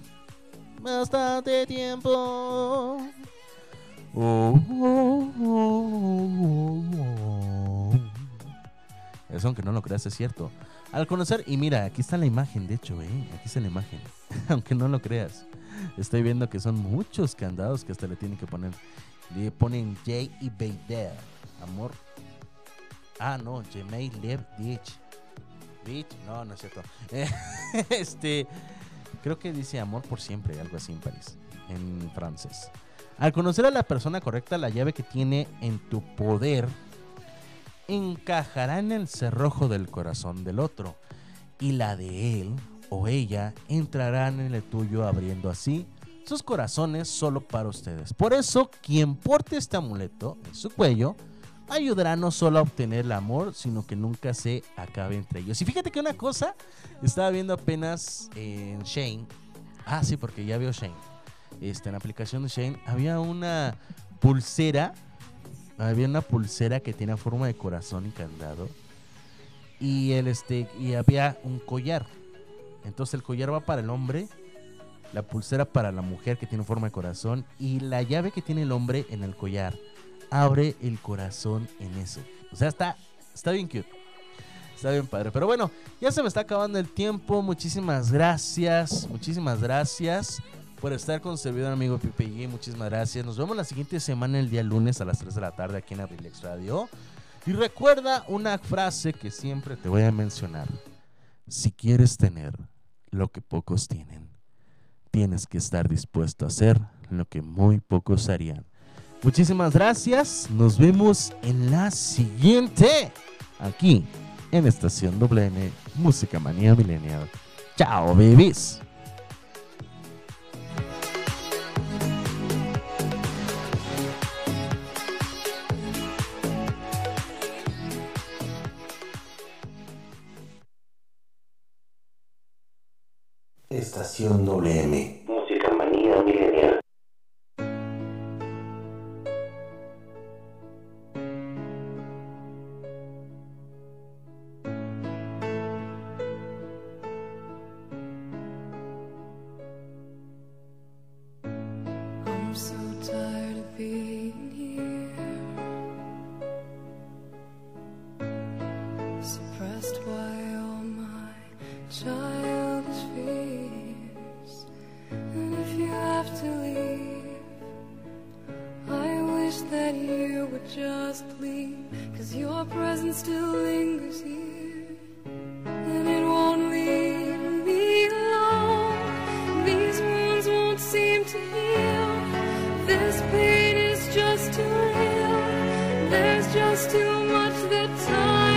Bastante tiempo. Oh, oh, oh, oh. Eso aunque no lo creas es cierto. Al conocer, y mira, aquí está la imagen, de hecho, ¿eh? aquí está la imagen, aunque no lo creas. Estoy viendo que son muchos candados que hasta le tienen que poner. Le ponen J y Bader, amor. Ah, no, Gmail Live Ditch. Bitch, no, no es cierto. este, creo que dice amor por siempre, algo así en París, en francés. Al conocer a la persona correcta, la llave que tiene en tu poder encajará en el cerrojo del corazón del otro y la de él o ella entrarán en el tuyo abriendo así sus corazones solo para ustedes. Por eso, quien porte este amuleto en su cuello ayudará no solo a obtener el amor, sino que nunca se acabe entre ellos. Y fíjate que una cosa, estaba viendo apenas en Shane, ah sí, porque ya veo Shane, este, en la aplicación de Shane, había una pulsera había una pulsera que tiene forma de corazón y candado. Y el este y había un collar. Entonces el collar va para el hombre, la pulsera para la mujer que tiene forma de corazón y la llave que tiene el hombre en el collar abre el corazón en eso. O sea, está está bien cute. Está bien padre. Pero bueno, ya se me está acabando el tiempo. Muchísimas gracias. Muchísimas gracias por estar con servidor amigo Pipe G. Muchísimas gracias. Nos vemos la siguiente semana, el día lunes a las 3 de la tarde aquí en Abrilex Radio. Y recuerda una frase que siempre te voy a mencionar. Si quieres tener lo que pocos tienen, tienes que estar dispuesto a hacer lo que muy pocos harían. Muchísimas gracias. Nos vemos en la siguiente. Aquí en Estación WN Música Manía Millennial. Chao, babies. Estación WM. There's just too much that time